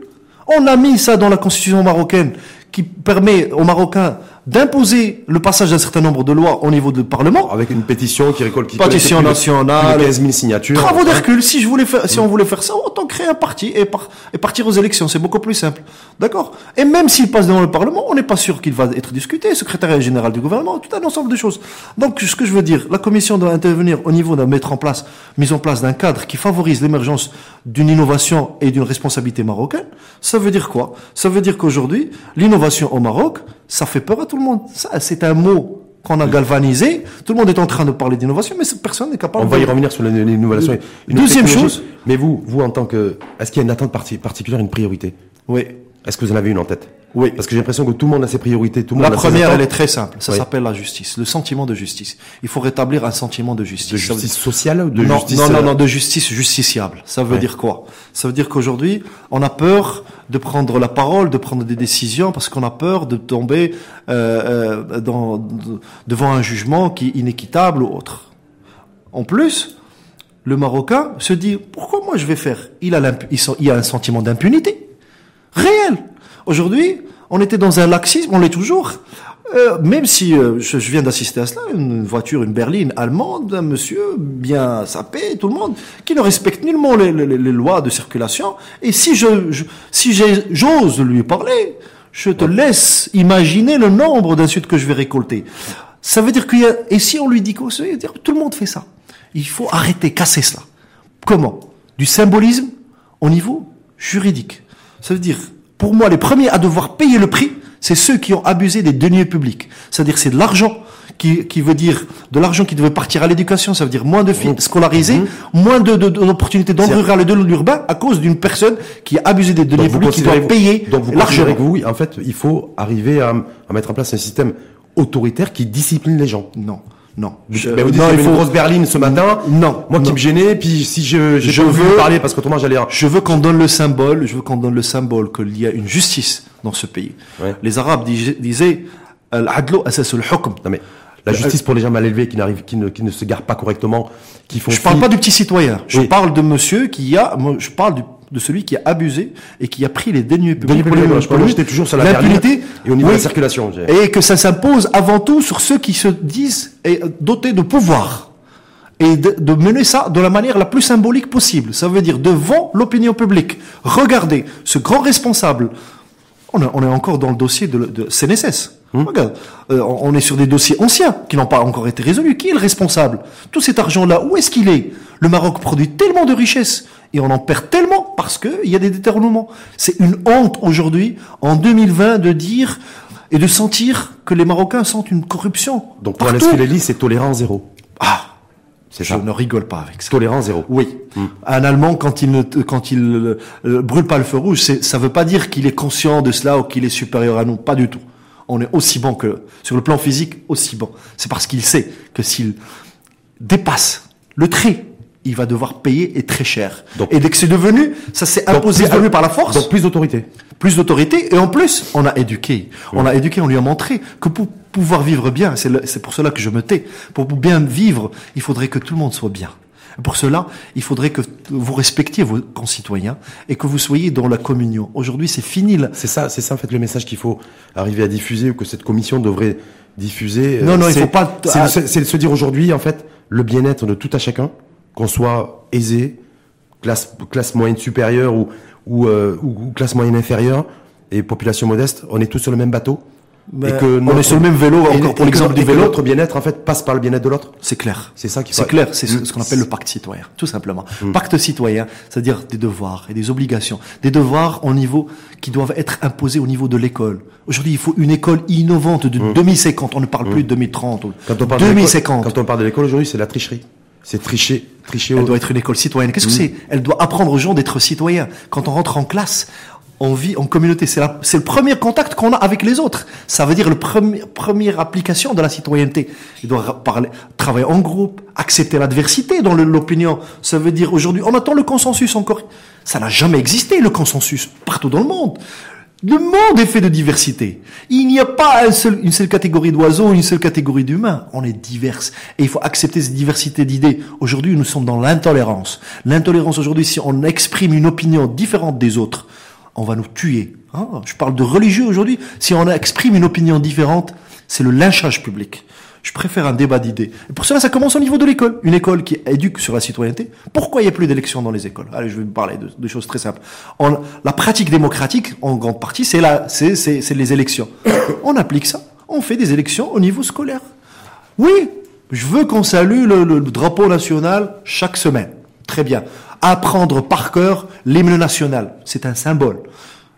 On a mis ça dans la constitution marocaine qui permet aux Marocains d'imposer le passage d'un certain nombre de lois au niveau du Parlement. Avec une pétition qui récolte qui Pétition nationale. de 15 000 signatures. Travaux d'Hercule, si je voulais faire, si on voulait faire ça, autant créer un parti et, par- et partir aux élections, c'est beaucoup plus simple. D'accord? Et même s'il passe devant le Parlement, on n'est pas sûr qu'il va être discuté, secrétariat général du gouvernement, tout un ensemble de choses. Donc, ce que je veux dire, la commission doit intervenir au niveau de mettre en place, mise en place d'un cadre qui favorise l'émergence d'une innovation et d'une responsabilité marocaine. Ça veut dire quoi? Ça veut dire qu'aujourd'hui, l'innovation au Maroc, ça fait peur à tout le monde. Ça, c'est un mot qu'on a galvanisé. Tout le monde est en train de parler d'innovation, mais cette personne n'est capable On va de- y revenir sur l'innovation. Deuxième chose. Mais vous, vous en tant que, est-ce qu'il y a une attente parti- particulière, une priorité? Oui. Est-ce que vous en avez une en tête? Oui. Parce que j'ai l'impression que tout le monde a ses priorités. Tout le La a première, elle est très simple. Ça Oui. s'appelle la justice. Le sentiment de justice. Il faut rétablir un sentiment de justice. de veut- justice sociale ou de non, justice non, non, euh, non, de justice justiciable. Ça veut dire quoi? Ça veut dire qu'aujourd'hui, on a peur de prendre la parole, de prendre des décisions, parce qu'on a peur de tomber euh, euh, dans, de- devant un jugement qui est inéquitable ou autre. En plus, le Marocain se dit pourquoi moi je vais faire? Il a il il y a un sentiment d'impunité réel. Aujourd'hui, on était dans un laxisme, on l'est toujours. Euh, même si euh, je, je viens d'assister à cela, une voiture, une berline allemande, un monsieur bien sapé, tout le monde, qui ne respecte nullement les, les- les lois de circulation. Et si je, je- si j'ose lui parler, je te laisse imaginer le nombre d'insultes que je vais récolter. Ça veut dire qu'il y a, et si on lui dit quoi, ça veut dire tout le monde fait ça. Il faut arrêter, casser cela. Comment? Du symbolisme au niveau juridique. Ça veut dire, pour moi, les premiers à devoir payer le prix, c'est ceux qui ont abusé des deniers publics. C'est-à-dire, c'est de l'argent qui, qui veut dire de l'argent qui devait partir à l'éducation. Ça veut dire moins de filles scolarisées, moins de, de, d'opportunités dans le rural et dans l'urbain à cause d'une personne qui a abusé des deniers vous publics qui doit payer Donc vous l'argent. considérez que oui, en fait, il faut arriver à, à mettre en place un système autoritaire qui discipline les gens. Non, non. Je, vous dites non, il avait une faut- grosse berline ce matin. Non, Moi qui me gênais, puis si je, Je pas veux- parler parce qu'autrement j'allais. Je veux qu'on donne le symbole, je veux qu'on donne le symbole qu'il y a une justice dans ce pays. Ouais. Les Arabes dis- disaient Al-adlu asas al-hukm. Non mais la justice pour les gens mal élevés qui n'arrivent, qui ne, qui ne se garent pas correctement, qui font. Je parle pas du petit citoyen. Je Oui. parle de monsieur qui a, moi, je parle du- de celui qui a abusé et qui a pris les deniers publics. J'étais toujours sur la L'impunité. et au niveau oui. de la circulation. Et que ça s'impose avant tout sur ceux qui se disent euh, dotés de pouvoir. Et de, de mener ça de la manière la plus symbolique possible. Ça veut dire devant l'opinion publique. Regardez, ce grand responsable, on, est- on est encore dans le dossier de, de CNSS. Regarde, euh, on on est sur des dossiers anciens qui n'ont pas encore été résolus. Qui est le responsable? Tout cet argent-là, où est-ce qu'il est? Le Maroc produit tellement de richesses et on en perd tellement parce qu'il y a des détournements. C'est une honte aujourd'hui, en 2020, de dire et de sentir que les Marocains sentent une corruption. Donc pour Fileli, c'est tolérance zéro. Ah, je ça. ne rigole pas avec ça. Tolérance zéro. Oui. Un Allemand, quand il ne, quand il euh, euh, brûle pas le feu rouge, ça veut pas dire qu'il est conscient de cela ou qu'il est supérieur à nous. Pas du tout. On est aussi bon que, sur le plan physique, aussi bon. C'est parce qu'il sait que s'il dépasse le trait, il va devoir payer et très cher. Donc- et dès que c'est devenu, ça s'est imposé à lui par la force Donc plus d'autorité. plus d'autorité et en plus on a éduqué on a éduqué on lui a montré que pour pouvoir vivre bien c'est pour cela que je me tais pour bien vivre il faudrait que tout le monde soit bien pour cela il faudrait que vous respectiez vos concitoyens et que vous soyez dans la communion aujourd'hui c'est fini. C'est ça, c'est ça en fait le message qu'il faut arriver à diffuser ou que cette commission devrait diffuser. Non, non, il faut pas- c'est de se dire aujourd'hui en fait le bien-être de tout à chacun, qu'on soit aisé, classe classe moyenne supérieure ou ou, euh, ou, classe moyenne inférieure et population modeste, on est tous sur le même bateau. Mais que on est sur le même vélo et- encore et pour l'exemple du et vélo Notre bien-être en fait passe par le bien-être de l'autre. c'est clair C'est ça qu'il C'est clair, c'est ce, Mm. ce qu'on appelle le pacte citoyen, tout simplement. Pacte citoyen, c'est-à-dire des devoirs et des obligations. Des devoirs au niveau qui doivent être imposés au niveau de l'école. Aujourd'hui, il faut une école innovante de 2050. On ne parle plus de 2030. ou Quand on parle de l'école- 2050. quand on parle de l'école aujourd'hui, c'est la tricherie. C'est tricher, tricher. Elle doit être une école citoyenne. Qu'est-ce que c'est? Elle doit apprendre aux gens d'être citoyens. Quand on rentre en classe, on vit en communauté. C'est le premier contact qu'on a avec les autres. Ça veut dire la première application de la citoyenneté. Il doit parler, travailler en groupe, accepter l'adversité dans l'opinion. Ça veut dire aujourd'hui, on attend le consensus encore. Ça n'a jamais existé, le consensus, partout dans le monde. Le monde est fait de diversité. Il n'y a pas une seule catégorie d'oiseaux, une seule catégorie d'humains. On est divers. Et il faut accepter cette diversité d'idées. Aujourd'hui, nous sommes dans l'intolérance. L'intolérance aujourd'hui, si on exprime une opinion différente des autres, on va nous tuer. Hein? Je parle de religieux aujourd'hui. Si on exprime une opinion différente, c'est le lynchage public. Je préfère un débat d'idées. Et pour cela, ça commence au niveau de l'école. Une école qui éduque sur la citoyenneté. Pourquoi il n'y a plus d'élections dans les écoles? Allez, je vais vous parler de, choses très simples. la pratique démocratique, en grande partie, c'est la, les élections. On applique ça. On fait des élections au niveau scolaire. Oui, je veux qu'on salue le drapeau national chaque semaine. Très bien apprendre par cœur l'hymne national. C'est un symbole.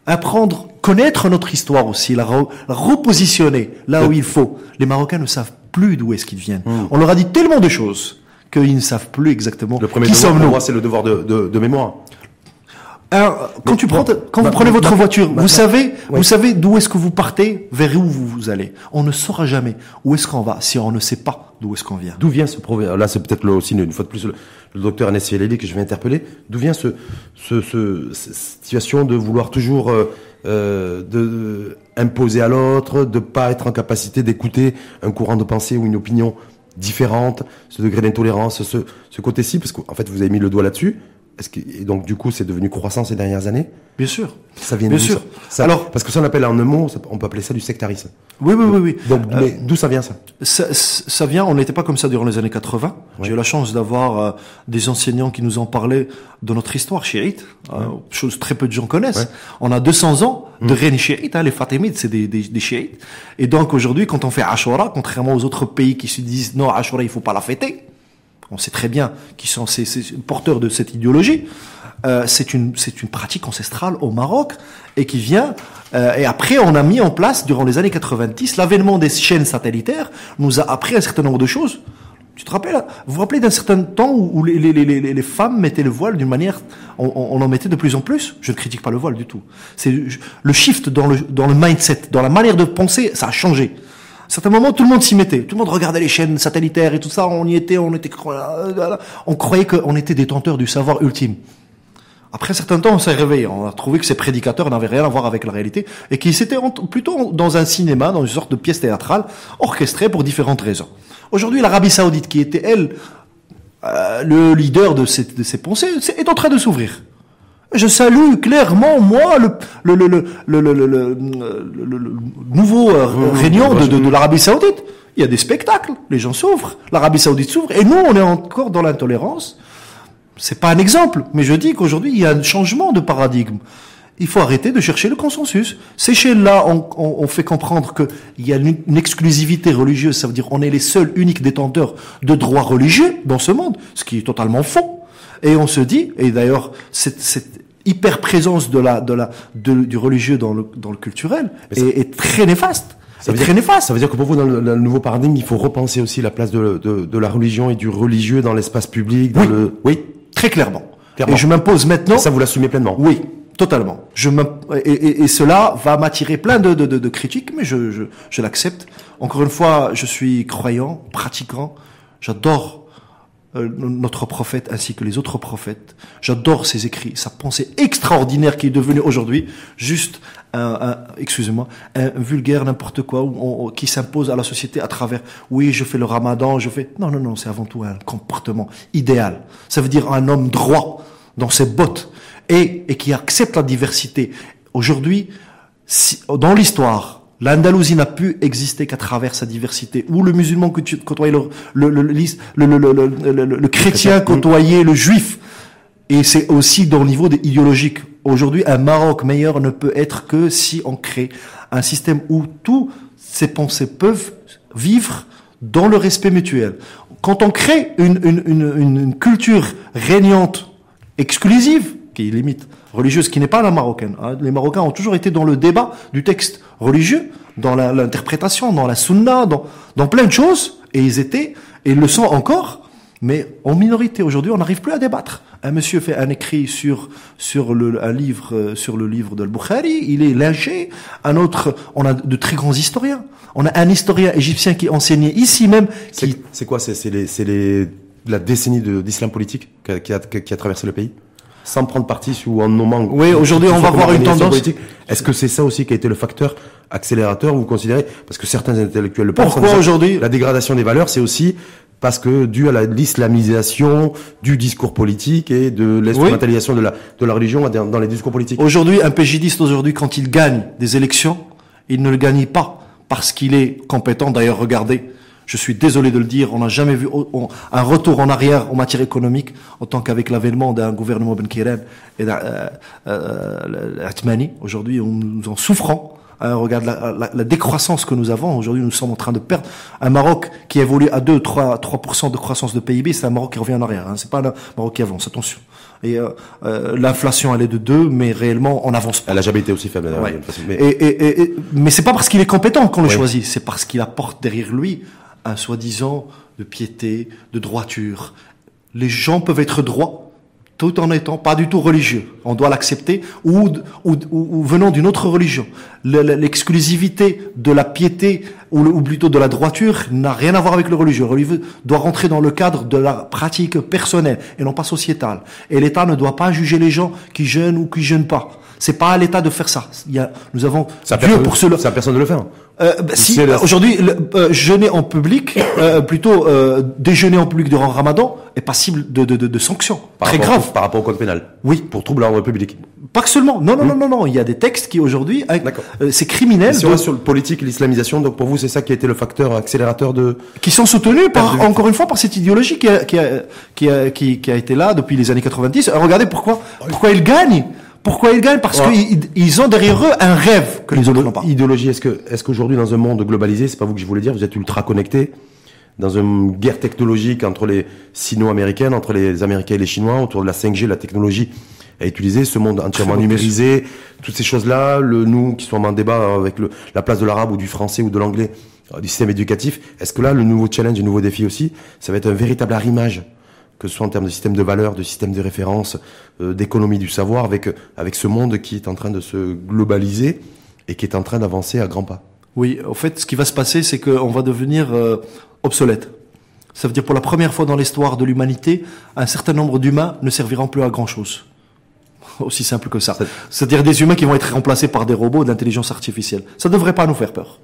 Apprendre, connaître notre histoire aussi, la, repositionner là où il faut. Les Marocains ne savent plus d'où est-ce qu'ils viennent. Hmm. On leur a dit tellement de choses qu'ils ne savent plus exactement le premier qui sommes-nous. c'est le devoir de, de mémoire. Alors, quand tu prends, quand vous prenez votre voiture, vous savez, vous savez d'où est-ce que vous partez, vers où vous, vous allez. On ne saura jamais où est-ce qu'on va si on ne sait pas d'où est-ce qu'on vient. D'où vient ce proverbe? Là, c'est peut-être aussi une fois de plus le, docteur Anes Lely que je vais interpeller. D'où vient ce, ce, ce, cette situation de vouloir toujours euh, euh, de imposer à l'autre, de pas être en capacité d'écouter un courant de pensée ou une opinion différente, ce degré d'intolérance, ce, ce côté-ci, parce qu'en fait, vous avez mis le doigt là-dessus et donc du coup, c'est devenu croissant ces dernières années? Bien sûr. Ça vient Bien sûr. Ça, Alors, parce que ça on appelle en un mot, on peut appeler ça du sectarisme. Oui, oui, oui, oui. Donc, euh, d'où ça vient ça, ça vient. On n'était pas comme ça durant les années 80. J'ai eu la chance d'avoir euh, des enseignants qui nous ont parlé de notre histoire chiite, euh, chose très peu de gens connaissent. On a 200 ans de mmh. règne chiite. Hein, les Fatimides, c'est des, des, des, chiites. Et donc aujourd'hui, quand on fait Ashura, contrairement aux autres pays qui se disent non, Ashura, il faut pas la fêter on sait très bien qui sont ces, porteurs de cette idéologie. Euh, c'est une une pratique ancestrale au Maroc et qui vient euh, et après on a mis en place durant les années 90 l'avènement des chaînes satellitaires nous a appris un certain nombre de choses. Tu te rappelles Vous vous rappelez d'un certain temps où, les, les, les, les, femmes mettaient le voile d'une manière, on, on, en mettait de plus en plus? Je ne critique pas le voile du tout. C'est le shift dans le dans le mindset, dans la manière de penser, ça a changé certains moments, tout le monde s'y mettait. Tout le monde regardait les chaînes satellitaires et tout ça. On y était, on était, on croyait qu'on était détenteurs du savoir ultime. Après un certain temps, on s'est réveillé. On a trouvé que ces prédicateurs n'avaient rien à voir avec la réalité et qu'ils étaient plutôt dans un cinéma, dans une sorte de pièce théâtrale orchestrée pour différentes raisons. Aujourd'hui, l'Arabie Saoudite, qui était elle euh, le leader de ces pensées, est en train de s'ouvrir. Je salue clairement, moi, le, le, le, le, le nouveau euh, réunion de, de, de l'Arabie Saoudite. Il y a des spectacles, les gens s'ouvrent, l'Arabie Saoudite s'ouvre, et nous, on est encore dans l'intolérance. C'est pas un exemple, mais je dis qu'aujourd'hui, il y a un changement de paradigme. Il faut arrêter de chercher le consensus. Ces chaînes-là ont, on, fait comprendre qu'il y a une, une, exclusivité religieuse, ça veut dire on est les seuls, uniques détenteurs de droits religieux dans ce monde, ce qui est totalement faux. Et on se dit, et d'ailleurs, cette, cette hyper présence de la, de la, du religieux dans le, dans le culturel est, est, très néfaste. Ça veut, dire, très néfaste. ça veut dire que pour vous, dans le, nouveau paradigme, il faut repenser aussi la place de, de, de la religion et du religieux dans l'espace public. Dans oui. Le... oui, très clairement. clairement. Et je m'impose maintenant. Et ça, vous l'assumez pleinement. Oui, totalement. Je et, et, et, cela va m'attirer plein de, de, de, de, critiques, mais je, je, je l'accepte. Encore une fois, je suis croyant, pratiquant. J'adore euh, notre prophète ainsi que les autres prophètes. J'adore ses écrits, sa pensée extraordinaire qui est devenue aujourd'hui juste un, excusez-moi, un vulgaire n'importe quoi qui s'impose à la société à travers oui, je fais le ramadan, je fais non non non, c'est avant tout un comportement idéal. Ça veut dire un homme droit dans ses bottes et et qui accepte la diversité. Aujourd'hui, si, dans l'histoire, L'Andalousie n'a pu exister qu'à travers sa diversité. Où le musulman côtoyait le, le, le, le, le chrétien côtoyait le juif. Et c'est aussi dans le niveau idéologique. Aujourd'hui, un Maroc meilleur ne peut être que si on crée un système où tous ces pensées peuvent vivre dans le respect mutuel. Quand on crée une, une, une, une culture régnante, exclusive, qui est limite religieuse, qui n'est pas la marocaine. Hein. Les Marocains ont toujours été dans le débat du texte religieux, dans l'interprétation, dans la sunna, dans, plein de choses, et ils étaient, et ils le sont encore, mais en minorité. Aujourd'hui, on n'arrive plus à débattre. Un monsieur fait un écrit sur sur le un livre euh, sur le livre de Bukhari, il est lynché. Un autre, on a de très grands historiens. On a un historien égyptien qui enseignait ici même. C'est quoi C'est les les la décennie d'islam politique qui a traversé le pays? Sans prendre parti ou en nommant. Oui, aujourd'hui, on va voir une tendance. Est-ce que c'est ça aussi qui a été le facteur accélérateur, vous considérez? Parce que certains intellectuels le pensent. Pourquoi aujourd'hui? La dégradation des valeurs, c'est aussi parce que dû à l'islamisation du discours politique et de l'instrumentalisation de, la, de la religion dans les discours politiques. Aujourd'hui, un PJDiste, aujourd'hui, quand il gagne des élections, il ne le gagne pas parce qu'il est compétent. D'ailleurs, regardez, je suis désolé de le dire, on n'a jamais vu un retour en arrière en matière économique, autant qu'avec l'avènement d'un gouvernement Ben et d'un euh, euh, Aujourd'hui, nous en souffrons. Hein, regarde la, la, décroissance que nous avons. Aujourd'hui, nous sommes en train de perdre un Maroc qui évolue à 2, 3, 3% de croissance de PIB. C'est un Maroc qui revient en arrière. Hein. C'est pas un Maroc qui avance. Attention. Et euh, euh, l'inflation, elle est de 2, mais réellement, on avance pas. Elle a jamais été aussi faible. Mais, et, et, et, mais c'est pas parce qu'il est compétent qu'on le choisit. C'est parce qu'il apporte derrière lui un soi-disant de piété, de droiture. Les gens peuvent être droits tout en étant pas du tout religieux. On doit l'accepter, ou, ou, ou, venant d'une autre religion. L'exclusivité de la piété, ou, plutôt de la droiture, n'a rien à voir avec le religieux. Le religieux doit rentrer dans le cadre de la pratique personnelle, et non pas sociétale. Et l'État ne doit pas juger les gens qui jeûnent ou qui jeûnent pas. C'est pas à l'État de faire ça. Il y a, nous avons Dieu pour cela. C'est à personne de le faire. Euh, bah, si aujourd'hui euh, jeûner en public, euh, plutôt euh, déjeuner en public durant Ramadan est passible de, de, de, de sanctions très grave par rapport au code pénal. Oui, pour trouble à l'ordre public. Pas que seulement. Non, non, non, non, non. Il y a des textes qui aujourd'hui, euh, c'est criminel. Si on sur le politique, l'islamisation, donc pour vous, c'est ça qui a été le facteur accélérateur de. Qui sont soutenus par, encore une fois, par cette idéologie qui a, qui a, qui a, qui, qui a été là depuis les années 90. regardez pourquoi, pourquoi ils gagnent. Pourquoi ils gagnent Parce qu'ils ont derrière eux un rêve que les autres n'ont pas. Idéologie, est-ce que, est-ce qu'aujourd'hui dans un monde globalisé, c'est pas vous que je voulais dire, vous êtes ultra connectés, dans une guerre technologique entre les sino-américaines, entre les Américains et les Chinois, autour de la 5G, la technologie à utiliser, ce monde entièrement numérisé, toutes ces choses-là, le nous qui sommes en débat avec le, la place de l'arabe ou du français ou de l'anglais, euh, du système éducatif, est-ce que là, le nouveau challenge, le nouveau défi aussi, ça va être un véritable arrimage que ce soit en termes de système de valeurs, de système de référence, euh, d'économie du savoir, avec, avec ce monde qui est en train de se globaliser et qui est en train d'avancer à grands pas. Oui, en fait, ce qui va se passer, c'est qu'on va devenir euh, obsolète. Ça veut dire pour la première fois dans l'histoire de l'humanité, un certain nombre d'humains ne serviront plus à grand-chose. Aussi simple que ça. C'est-à-dire des humains qui vont être remplacés par des robots d'intelligence artificielle. Ça ne devrait pas nous faire peur.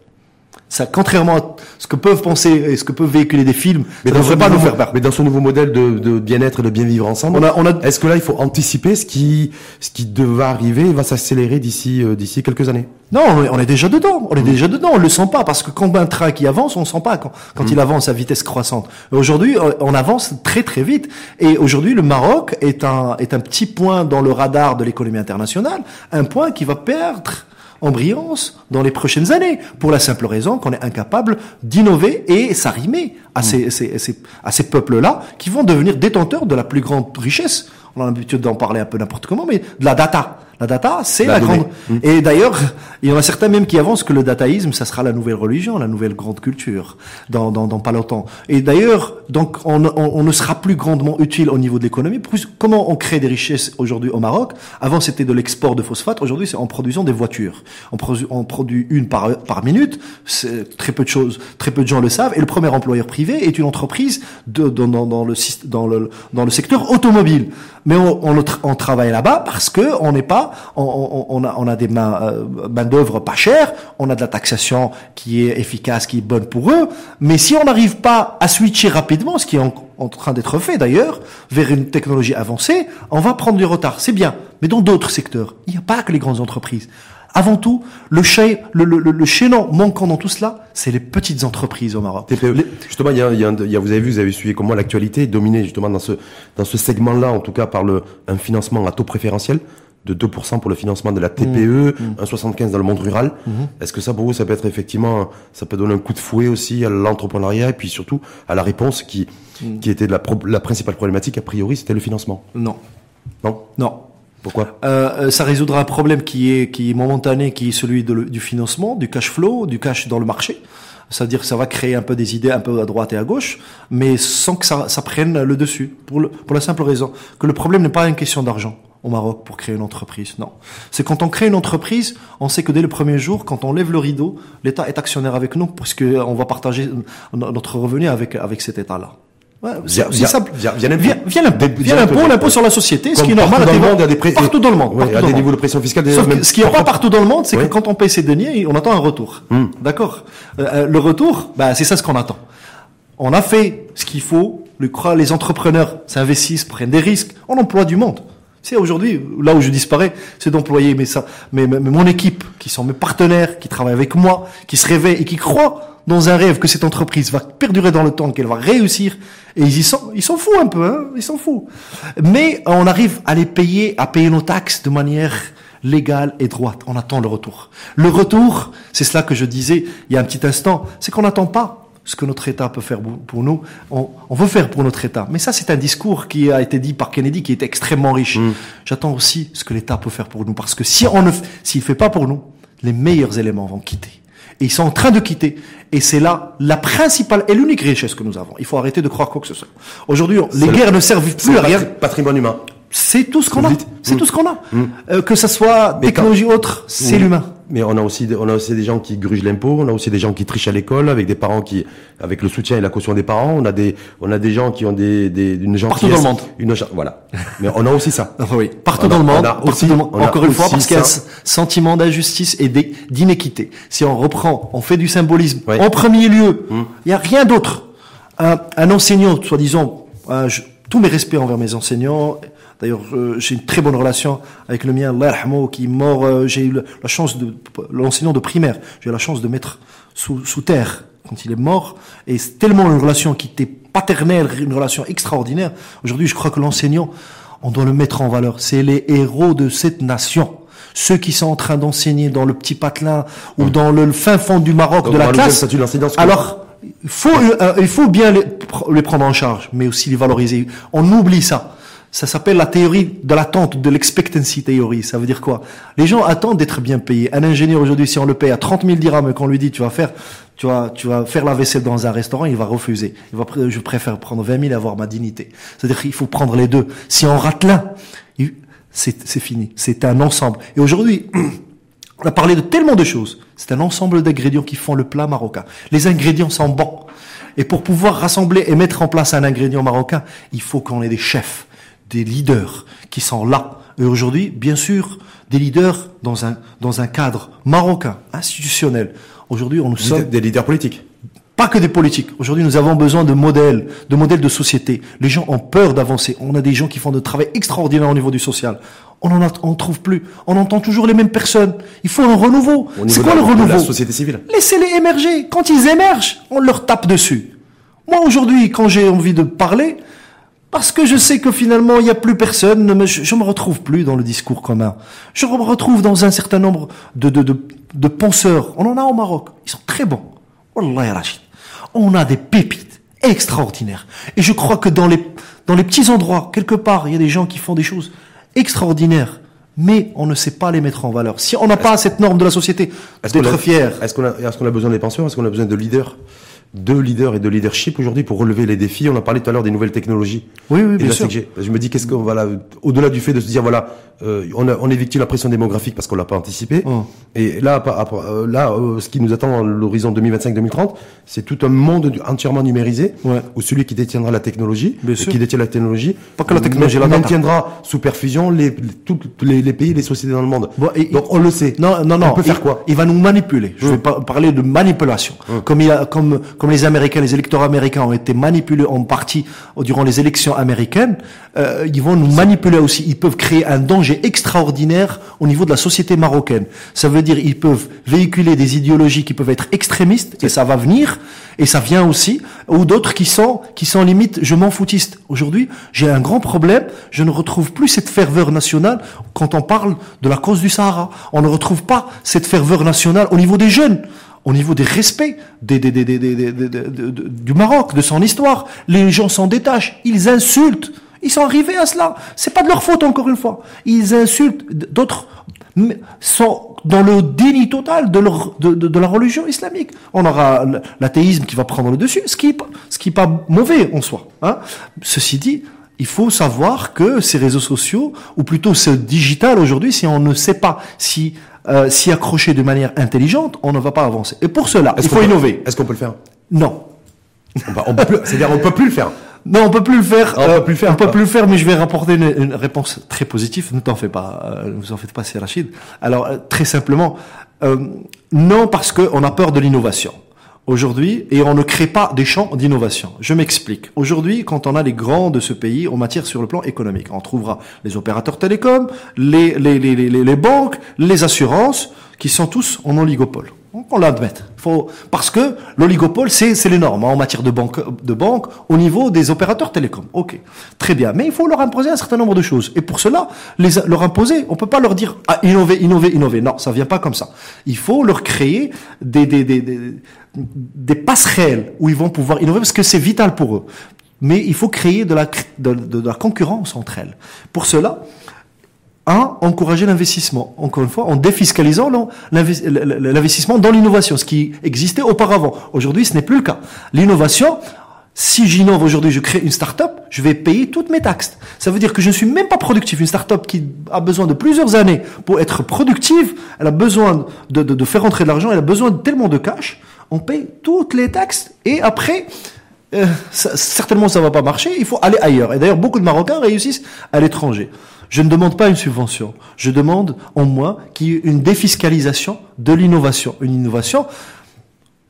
Ça, contrairement à ce que peuvent penser et ce que peuvent véhiculer des films, mais ça ne devrait pas nous faire peur. Mais dans ce nouveau modèle de, de bien-être et de bien vivre ensemble, on a, on a... est-ce que là il faut anticiper ce qui, ce qui devra arriver et va s'accélérer d'ici, euh, d'ici quelques années? Non, on est, déjà dedans. On est déjà dedans. On le sent pas parce que quand un train qui avance, on ne sent pas quand, quand mm. il avance à vitesse croissante. Aujourd'hui, euh, on avance très très vite. Et aujourd'hui, le Maroc est un est un petit point dans le radar de l'économie internationale, un point qui va perdre en brillance dans les prochaines années, pour la simple raison qu'on est incapable d'innover et s'arrimer à, ces, ces, ces, à ces peuples-là qui vont devenir détenteurs de la plus grande richesse. On a l'habitude d'en parler un peu n'importe comment, mais de la data. La data, c'est la, grande. Mmh. Et d'ailleurs, il y en a certains même qui avancent que le dataïsme, ça sera la nouvelle religion, la nouvelle grande culture, dans, dans, dans pas longtemps. Et d'ailleurs, donc, on, on, on, ne sera plus grandement utile au niveau de l'économie. Comment on crée des richesses aujourd'hui au Maroc? Avant, c'était de l'export de phosphate. Aujourd'hui, c'est en produisant des voitures. On, produit, on produit une par, par minute. Très peu de choses, très peu de gens le savent. Et le premier employeur privé est une entreprise de, dans, dans, dans le, dans, le, dans le secteur automobile. Mais on, on, on travaille là-bas parce que on n'est pas on, a, on a des mains, euh, main d'œuvre pas chères, on a de la taxation qui est efficace, qui est bonne pour eux. Mais si on n'arrive pas à switcher rapidement, ce qui est en, train d'être fait d'ailleurs, vers une technologie avancée, on va prendre du retard. C'est bien. Mais dans d'autres secteurs, il n'y a pas que les grandes entreprises. Avant tout, le, le, le, le, chaînon manquant dans tout cela, c'est les petites entreprises au Maroc. Justement, il y a, il y a, vous avez vu, vous avez suivi comme moi l'actualité dominée justement dans ce dans ce segment-là, en tout cas par le un financement à taux préférentiel de 2% pour le financement de la TPE, 1,75 mmh. mmh. dans le monde rural. Mmh. Est-ce que ça pour vous, ça peut être effectivement, ça peut donner un coup de fouet aussi à l'entrepreneuriat et puis surtout à la réponse qui, qui était la, la principale problématique a priori, c'était le financement? Non. Non? Non. Pourquoi? Euh, euh, ça résoudra un problème qui est qui est momentané, qui est celui de du financement, du cash flow, du cash dans le marché. C'est-à-dire que ça va créer un peu des idées un peu à droite et à gauche, mais sans que ça, ça prenne le dessus. Pour, le- pour la simple raison que le problème n'est pas une question d'argent au Maroc pour créer une entreprise. Non. C'est quand on crée une entreprise, on sait que dès le premier jour, quand on lève le rideau, l'État est actionnaire avec nous parce que on va partager euh, notre revenu avec, avec cet État-là. Ouais, c'est simple. via- via. Via, l'impôt. Des- l'impôt, sur la société, ce qui est normal. partout dans le des- monde, il y a des pré- Partout dans le monde. Ouais, partout il y a des niveaux de pression fiscale. Sauf même- ce qui n'est pas partout dans le monde, c'est que quand on paye ses deniers, on attend un retour. D'accord Euh, euh, Le retour, bah, c'est ça ce qu'on attend. On a fait ce qu'il faut. Le, les entrepreneurs s'investissent, prennent des risques. On emploie du monde. C'est aujourd'hui, là où je disparais, c'est d'employer mais, mais- mais mon équipe, qui sont mes partenaires, qui travaillent avec moi, qui se réveillent et qui croient dans un rêve que cette entreprise va perdurer dans le temps, qu'elle va réussir. Et ils y sont, ils s'en foutent un peu, hein, ils s'en foutent. Mais on arrive à les payer, à payer nos taxes de manière légale et droite. On attend le retour. Le retour, c'est cela que je disais il y a un petit instant, c'est qu'on n'attend pas ce que notre État peut faire pour nous. On, on veut faire pour notre État. Mais ça, c'est un discours qui a été dit par Kennedy, qui est extrêmement riche. J'attends aussi ce que l'État peut faire pour nous, parce que si on ne, s'il fait pas pour nous, les meilleurs éléments vont quitter. Et ils sont en train de quitter. Et c'est là la principale et l'unique richesse que nous avons. Il faut arrêter de croire quoi que ce soit. Aujourd'hui, les le- guerres ne servent plus à rien. patri- patrimoine humain. C'est tout ce qu'on a. C'est Mm. tout ce qu'on a. Euh, que ça soit Mais technologie ou autre, c'est Oui. l'humain. Mais on a aussi des, on a aussi des gens qui grugent l'impôt, on a aussi des gens qui trichent à l'école avec des parents qui avec le soutien et la caution des parents, on a des on a des gens qui ont des des une Partout gentillesse, dans le monde. une voilà. Mais on a aussi ça. Ah oui, partout a- dans le monde, on a partout aussi- dans le monde. on a encore une fois, parce qu'il y a un sentiment d'injustice et d'inéquité. Si on reprend, on fait du symbolisme. Oui. En premier lieu, il n'y a rien d'autre. Un, un enseignant, soi-disant, je- tous mes respects envers mes enseignants. D'ailleurs, euh, j'ai une très bonne relation avec le mien, yarhamou, qui est mort. euh, j'ai eu la chance de l'enseignant de primaire. J'ai eu la chance de mettre sous, sous terre quand il est mort. Et c'est tellement une relation qui était paternelle, une relation extraordinaire. Aujourd'hui, je crois que l'enseignant, on doit le mettre en valeur. C'est les héros de cette nation. Ceux qui sont en train d'enseigner dans le petit patelin ou dans le fin fond du Maroc Donc, de la classe. Alors, il faut, euh, il faut bien les prendre en charge, mais aussi les valoriser. On oublie ça. Ça s'appelle la théorie de l'attente, de l'expectancy theory. Ça veut dire quoi? Les gens attendent d'être bien payés. Un ingénieur aujourd'hui, si on le paye à 30 000 dirhams et qu'on lui dit tu vas faire, tu vas, tu vas faire la vaisselle dans un restaurant, il va refuser. Il va, je préfère prendre 20 000 et avoir ma dignité. C'est-à-dire qu'il faut prendre les deux. Si on rate l'un, c'est fini. C'est un ensemble. Et aujourd'hui, on a parlé de tellement de choses. C'est un ensemble d'ingrédients qui font le plat marocain. Les ingrédients sont bons. Et pour pouvoir rassembler et mettre en place un ingrédient marocain, il faut qu'on ait des chefs, des leaders qui sont là. Et aujourd'hui, bien sûr, des leaders dans un, dans un cadre marocain, institutionnel. Aujourd'hui, on nous sommes des leaders politiques. pas que des politiques. Aujourd'hui, nous avons besoin de modèles, de modèles de société. Les gens ont peur d'avancer. On a des gens qui font de travail extraordinaire au niveau du social. On en a, on trouve plus. On entend toujours les mêmes personnes. Il faut un renouveau. C'est quoi le de renouveau La société civile. Laissez-les émerger. Quand ils émergent, on leur tape dessus. Moi, aujourd'hui, quand j'ai envie de parler, parce que je sais que finalement, il n'y a plus personne, je, je me retrouve plus dans le discours commun. Je me retrouve dans un certain nombre de, de, de, de penseurs. On en a au Maroc. Ils sont très bons. Wallah, Rachid. On a des pépites extraordinaires. Et je crois que dans les, dans les petits endroits, quelque part, il y a des gens qui font des choses extraordinaires. Mais on ne sait pas les mettre en valeur. Si on n'a pas cette norme de la société, d'être fier, Est-ce qu'on a, a besoin des pensions Est-ce qu'on a besoin de leaders? De leaders et de leadership aujourd'hui pour relever les défis. On a parlé tout à l'heure des nouvelles technologies. Oui, oui, Et bien sûr. je me dis qu'est-ce qu'on va là, au-delà du fait de se dire voilà, euh, on, a, on est victime de la pression démographique parce qu'on l'a pas anticipé. Oh. Et là, par- par- euh, là, euh, ce qui nous attend à l'horizon 2025-2030, c'est tout un monde entièrement numérisé Ouais. où celui qui détiendra la technologie, et qui détient la technologie, Pas que la technologie, la maintiendra sous perfusion les, tous les, les pays, les sociétés dans le monde. Bon, et- Donc on le sait. Non, non, non. On peut faire il, quoi? Il va nous manipuler. Je vais pas parler de manipulation. Comme il a, comme, comme les Américains, les électeurs américains ont été manipulés en partie durant les élections américaines, euh, ils vont nous manipuler aussi. Ils peuvent créer un danger extraordinaire au niveau de la société marocaine. Ça veut dire ils peuvent véhiculer des idéologies qui peuvent être extrémistes et ça va venir et ça vient aussi ou d'autres qui sont qui sont limite je m'en foutiste. Aujourd'hui, j'ai un grand problème, je ne retrouve plus cette ferveur nationale quand on parle de la cause du Sahara. On ne retrouve pas cette ferveur nationale au niveau des jeunes au niveau des respects du Maroc, de son histoire. Les gens s'en détachent, ils insultent. Ils sont arrivés à cela. C'est pas de leur faute, encore une fois. Ils insultent d'autres, sont dans le déni total de, la religion islamique. On aura l'athéisme qui va prendre le dessus, ce qui, qui est pas mauvais en soi. Hein. Ceci dit, il faut savoir que ces réseaux sociaux, ou plutôt ce digital aujourd'hui, si on ne sait pas si euh, s'y accrocher de manière intelligente, on ne va pas avancer. Et pour cela, il faut innover. Est-ce qu'on peut le faire? Non. On peut, c'est-à-dire on peut plus le faire. Non, on peut plus le faire. on peut plus le faire. On peut plus le faire, mais je vais rapporter une, réponse très positive. Ne t'en fais pas, euh, ne vous en faites pas, c'est Rachid. Alors euh, très simplement, euh, non parce qu'on a peur de l'innovation aujourd'hui et on ne crée pas des champs d'innovation. Je m'explique. Aujourd'hui, quand on a les grands de ce pays en matière sur le plan économique, on trouvera les opérateurs télécoms, les, les, les, les, les banques, les assurances, qui sont tous en oligopole. On l'admette. Faut, parce que l'oligopole, c'est, c'est les normes hein, en matière de banque, de banque au niveau des opérateurs télécoms. Ok. Très bien. Mais il faut leur imposer un certain nombre de choses. Et pour cela, les, leur imposer, on peut pas leur dire, ah, innover, innover, innover. Non, ça vient pas comme ça. Il faut leur créer des, des, des, des, des passerelles où ils vont pouvoir innover parce que c'est vital pour eux. Mais il faut créer de la, concurrence entre elles. Pour cela, un, encourager l'investissement. Encore une fois, en défiscalisant l'investissement dans l'innovation, ce qui existait auparavant. Aujourd'hui, ce n'est plus le cas. L'innovation, si j'innove aujourd'hui, je crée une start-up, je vais payer toutes mes taxes. Ça veut dire que je ne suis même pas productif. Une start-up qui a besoin de plusieurs années pour être productive, elle a besoin de, faire rentrer de l'argent, elle a besoin de tellement de cash, on paye toutes les taxes et après, euh, ça, certainement ça va pas marcher, il faut aller ailleurs. Et d'ailleurs, beaucoup de Marocains réussissent à l'étranger. Je ne demande pas une subvention. Je demande, en moi, qu'il y ait une défiscalisation de l'innovation. Une innovation,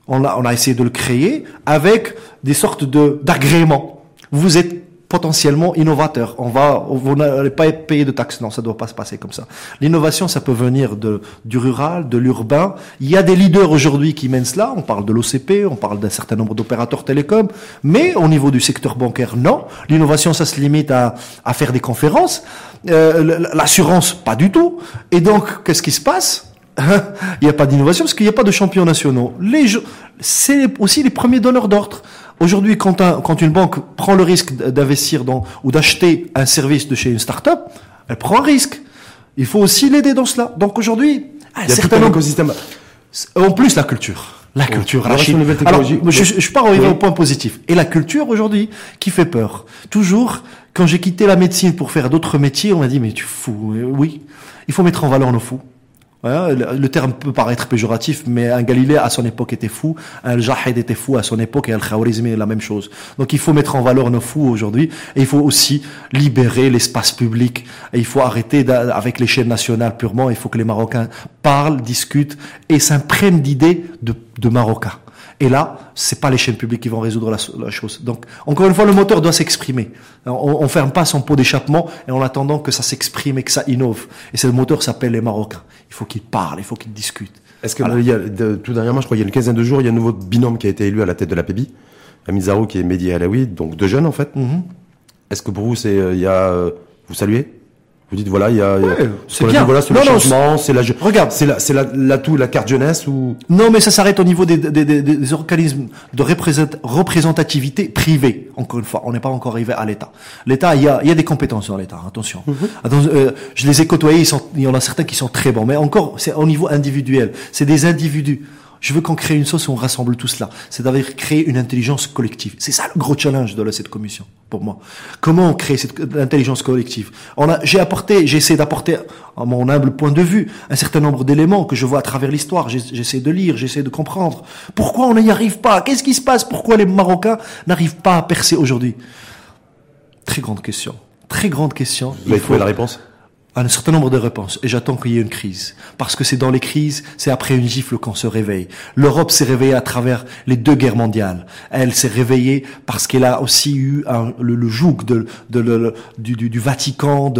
on a, on a essayé de le créer avec des sortes de, d'agréments. Vous êtes potentiellement innovateur. On va, vous n'allez pas être payé de taxes. Non, ça doit pas se passer comme ça. L'innovation, ça peut venir de, du rural, de l'urbain. Il y a des leaders aujourd'hui qui mènent cela. On parle de l'OCP, on parle d'un certain nombre d'opérateurs télécoms. Mais au niveau du secteur bancaire, non. L'innovation, ça se limite à, à faire des conférences. Euh, L'assurance, pas du tout. Et donc, qu'est-ce qui se passe? Il n'y a pas d'innovation parce qu'il n'y a pas de champions nationaux. Les, c'est aussi les premiers donneurs d'ordre. Aujourd'hui, quand, quand une banque prend le risque d'investir dans ou d'acheter un service de chez une start-up, elle prend un risque. Il faut aussi l'aider dans cela. Donc aujourd'hui, il y a certain. En plus, la culture. La culture, Alors, je, je, je pars au point positif. Et la culture aujourd'hui, qui fait peur. Toujours, quand j'ai quitté la médecine pour faire d'autres métiers, on m'a dit, mais tu fous. Oui, il faut mettre en valeur nos fous le terme peut paraître péjoratif, mais un Galilée à son époque était fou, un Jahid était fou à son époque et un Khawarizmi est la même chose. Donc il faut mettre en valeur nos fous aujourd'hui et il faut aussi libérer l'espace public et il faut arrêter avec les chaînes nationales purement, il faut que les Marocains parlent, discutent et s'imprègnent d'idées de Marocains. Et là, c'est pas les chaînes publiques qui vont résoudre la, chose. Donc, encore une fois, le moteur doit s'exprimer. On, on ferme pas son pot d'échappement et en attendant que ça s'exprime et que ça innove. Et c'est le moteur s'appelle les Marocains. Il faut qu'ils parlent, il faut qu'ils discutent. Est-ce que il y a, tout dernièrement, je crois, il y a une quinzaine de jours, il y a un nouveau binôme qui a été élu à la tête de la PEBI, Amizarou qui est Mehdi Alaoui, donc deux jeunes en fait. Mm-hmm. Est-ce que pour vous, c'est, euh, il y a, euh, vous saluez vous dites voilà, il y a, c'est bien. Voilà, c'est le changement, c'est la, regarde, c'est la, c'est la, l'atout, la carte jeunesse ou non, mais ça s'arrête au niveau des, des, des, des organismes de représentativité privée. Encore une fois, on n'est pas encore arrivé à l'État. L'État, il y a, il y a des compétences dans l'État. Attention. Mm-hmm. Euh, je les ai côtoyés, ils sont, il y en a certains qui sont très bons, mais encore, c'est au niveau individuel. C'est des individus. Je veux qu'on crée une sauce où on rassemble tout cela. C'est d'avoir créé une intelligence collective. C'est ça le gros challenge de cette commission, pour moi. Comment on crée cette intelligence collective? On a, j'ai apporté, j'ai essayé d'apporter, à mon humble point de vue, un certain nombre d'éléments que je vois à travers l'histoire. J'essaie de lire, j'essaie de comprendre. Pourquoi on n'y arrive pas? Qu'est-ce qui se passe? Pourquoi les Marocains n'arrivent pas à percer aujourd'hui? Très grande question. Très grande question. Vous avez trouvé la réponse? Un certain nombre de réponses et j'attends qu'il y ait une crise. Parce que c'est dans les crises, c'est après une gifle qu'on se réveille. L'Europe s'est réveillée à travers les deux guerres mondiales. Elle s'est réveillée parce qu'elle a aussi eu le, joug du, Vatican,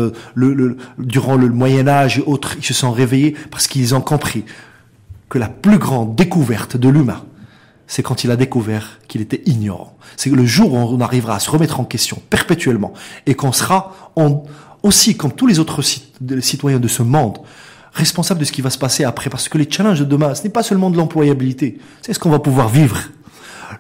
durant le Moyen Âge et autres. Ils se sont réveillés parce qu'ils ont compris que la plus grande découverte de l'humain, c'est quand il a découvert qu'il était ignorant. C'est le jour où on arrivera à se remettre en question perpétuellement et qu'on sera en aussi, comme tous les autres citoyens de ce monde, responsables de ce qui va se passer après. Parce que les challenges de demain, ce n'est pas seulement de l'employabilité, c'est ce qu'on va pouvoir vivre.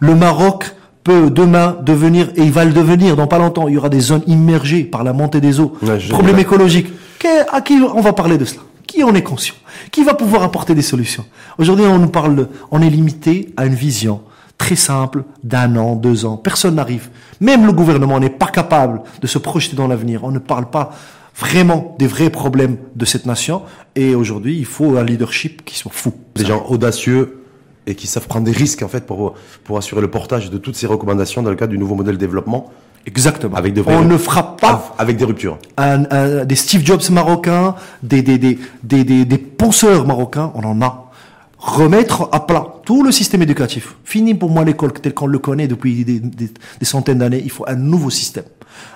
Le Maroc peut demain devenir, et il va le devenir dans pas longtemps, il y aura des zones immergées par la montée des eaux, Ouais, problème écologique. Que- À qui on va parler de cela? Qui en est conscient? Qui va pouvoir apporter des solutions? Aujourd'hui, on nous parle, on est limité à une vision très simple d'un an, deux ans. Personne n'arrive. Même le gouvernement n'est pas capable de se projeter dans l'avenir. On ne parle pas vraiment des vrais problèmes de cette nation. Et aujourd'hui, il faut un leadership qui soit fou. Des gens audacieux et qui savent prendre des risques en fait pour pour assurer le portage de toutes ces recommandations dans le cadre du nouveau modèle de développement Exactement. avec de vrais- on ne fera pas avec des ruptures. un- un- des Steve Jobs marocains, des, des, des, des, des, des penseurs marocains, on en a. Remettre à plat tout le système éducatif. Fini pour moi l'école tel qu'on le connaît depuis des, centaines d'années. Il faut un nouveau système.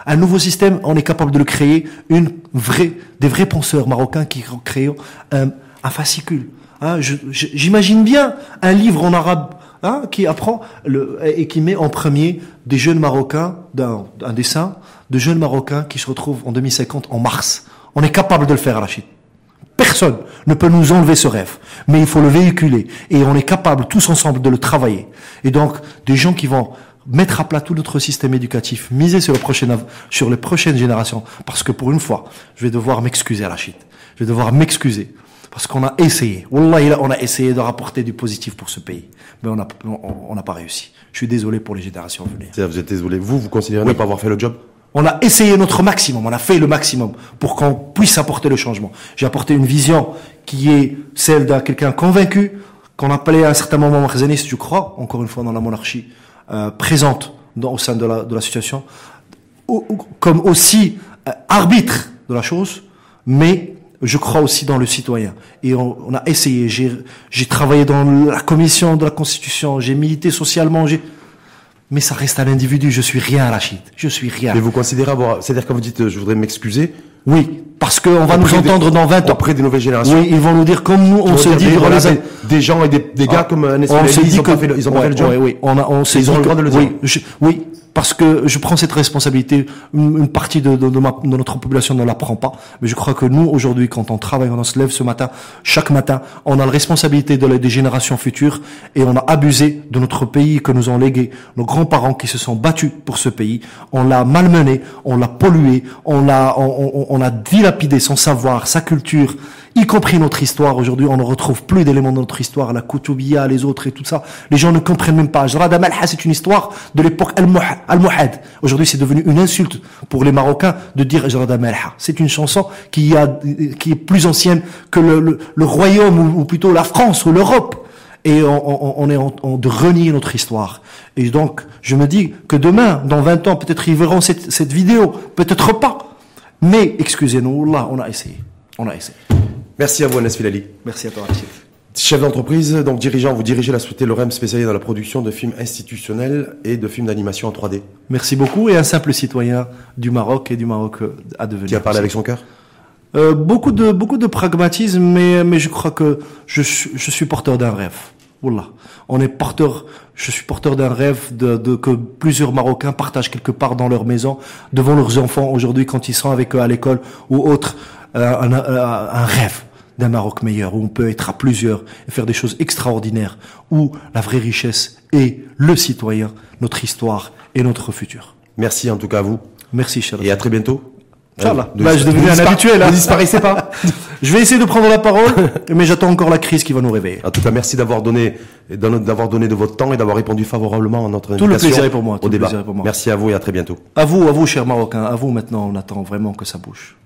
Un nouveau système, on est capable de le créer. Une vraie, des vrais penseurs marocains qui créent un, fascicule. Hein, J'imagine bien un livre en arabe hein, qui apprend et qui met en premier des jeunes Marocains, d'un un dessin de jeunes Marocains qui se retrouvent en 2050 en Mars. On est capable de le faire, Rachid. Personne ne peut nous enlever ce rêve, mais il faut le véhiculer et on est capable tous ensemble de le travailler. Et donc, des gens qui vont mettre à plat tout notre système éducatif, miser sur, le prochain av- sur les prochaines générations, parce que pour une fois, je vais devoir m'excuser, Rachid. Je vais devoir m'excuser. Parce qu'on a essayé. Wallah, on a essayé de rapporter du positif pour ce pays. Mais on n'a on, on n'a pas réussi. Je suis désolé pour les générations à venir. Vous êtes désolé. Vous, vous considérez ne pas avoir fait le job? On a essayé notre maximum, on a fait le maximum pour qu'on puisse apporter le changement. J'ai apporté une vision qui est celle d'un quelqu'un convaincu, qu'on appelait à un certain moment raisonniste, je crois, encore une fois dans la monarchie, euh, présente au sein de la, de la situation, comme aussi euh, arbitre de la chose, mais je crois aussi dans le citoyen. Et on, on a essayé, j'ai travaillé dans la commission de la Constitution, j'ai milité socialement, j'ai... Mais ça reste un individu, je suis rien, Rachid. Je suis rien. Mais vous considérez avoir. C'est-à-dire quand vous dites euh, je voudrais m'excuser Oui, parce qu'on va nous des- entendre dans 20 ans. auprès des nouvelles générations. Oui, ils vont nous dire comme nous, on Ils se dit les des, gens et des, des gars comme euh, Nestlé, on se ils dit ont que pas fait le, ils ont pas fait le job. ouais, oui, on a, on s'est Ils ont le droit de le dire. Oui, je- oui, parce que je prends cette responsabilité. Une, partie de, notre population ne la prend pas, mais je crois que nous aujourd'hui, quand on travaille, on se lève ce matin, chaque matin, on a la responsabilité de la, des générations futures et on a abusé de notre pays que nous ont légué nos grands-parents qui se sont battus pour ce pays. On l'a malmené, on l'a pollué, on l'a, on, on- on a dilapidé son savoir, sa culture, y compris notre histoire. Aujourd'hui, on ne retrouve plus d'éléments de notre histoire, la Koutoubia, les autres et tout ça. Les gens ne comprennent même pas. Jarad Amalha, c'est une histoire de l'époque Al-Muha- Al-Muhad. Aujourd'hui, c'est devenu une insulte pour les Marocains de dire Jarad Amalha. C'est une chanson qui, a, qui est plus ancienne que le, le, le royaume, ou, plutôt la France ou l'Europe. Et on, on- on est en, en- de renier notre histoire. Et donc, je me dis que demain, dans 20 ans, peut-être ils verront cette, cette vidéo, peut-être pas. Mais, excusez-nous, là, on a essayé. On a essayé. Merci à vous, Anas Filali. Merci à toi, Rachid. Chef d'entreprise, donc dirigeant, vous dirigez la société Lorem spécialisée dans la production de films institutionnels et de films d'animation en 3D. Merci beaucoup et un simple citoyen du Maroc et du Maroc euh, à devenir. Qui a parlé avec son cœur? Euh, beaucoup de beaucoup de pragmatisme, mais mais je crois que je suis je suis porteur d'un rêve. Wallah. On est porteur, je suis porteur d'un rêve de, de que plusieurs Marocains partagent quelque part dans leur maison, devant leurs enfants aujourd'hui quand ils sont avec eux à l'école ou autre, un, un- un rêve d'un Maroc meilleur où on peut être à plusieurs et faire des choses extraordinaires, où la vraie richesse est le citoyen, notre histoire et notre futur. Merci en tout cas à vous. Merci, cher. Et à très bientôt. Inch'Allah. Ne- Bah, je ne devenais un habitué, hein. là. Ne disparaissez pas. Je vais essayer de prendre la parole, mais j'attends encore la crise qui va nous réveiller. En tout cas, merci d'avoir donné, d'avoir donné de votre temps et d'avoir répondu favorablement à notre Tout le invitation plaisir est pour moi, tout Au le débat. plaisir est pour moi. Merci à vous et à très bientôt. À vous, à vous, chers Marocains, à vous maintenant, on attend vraiment que ça bouge.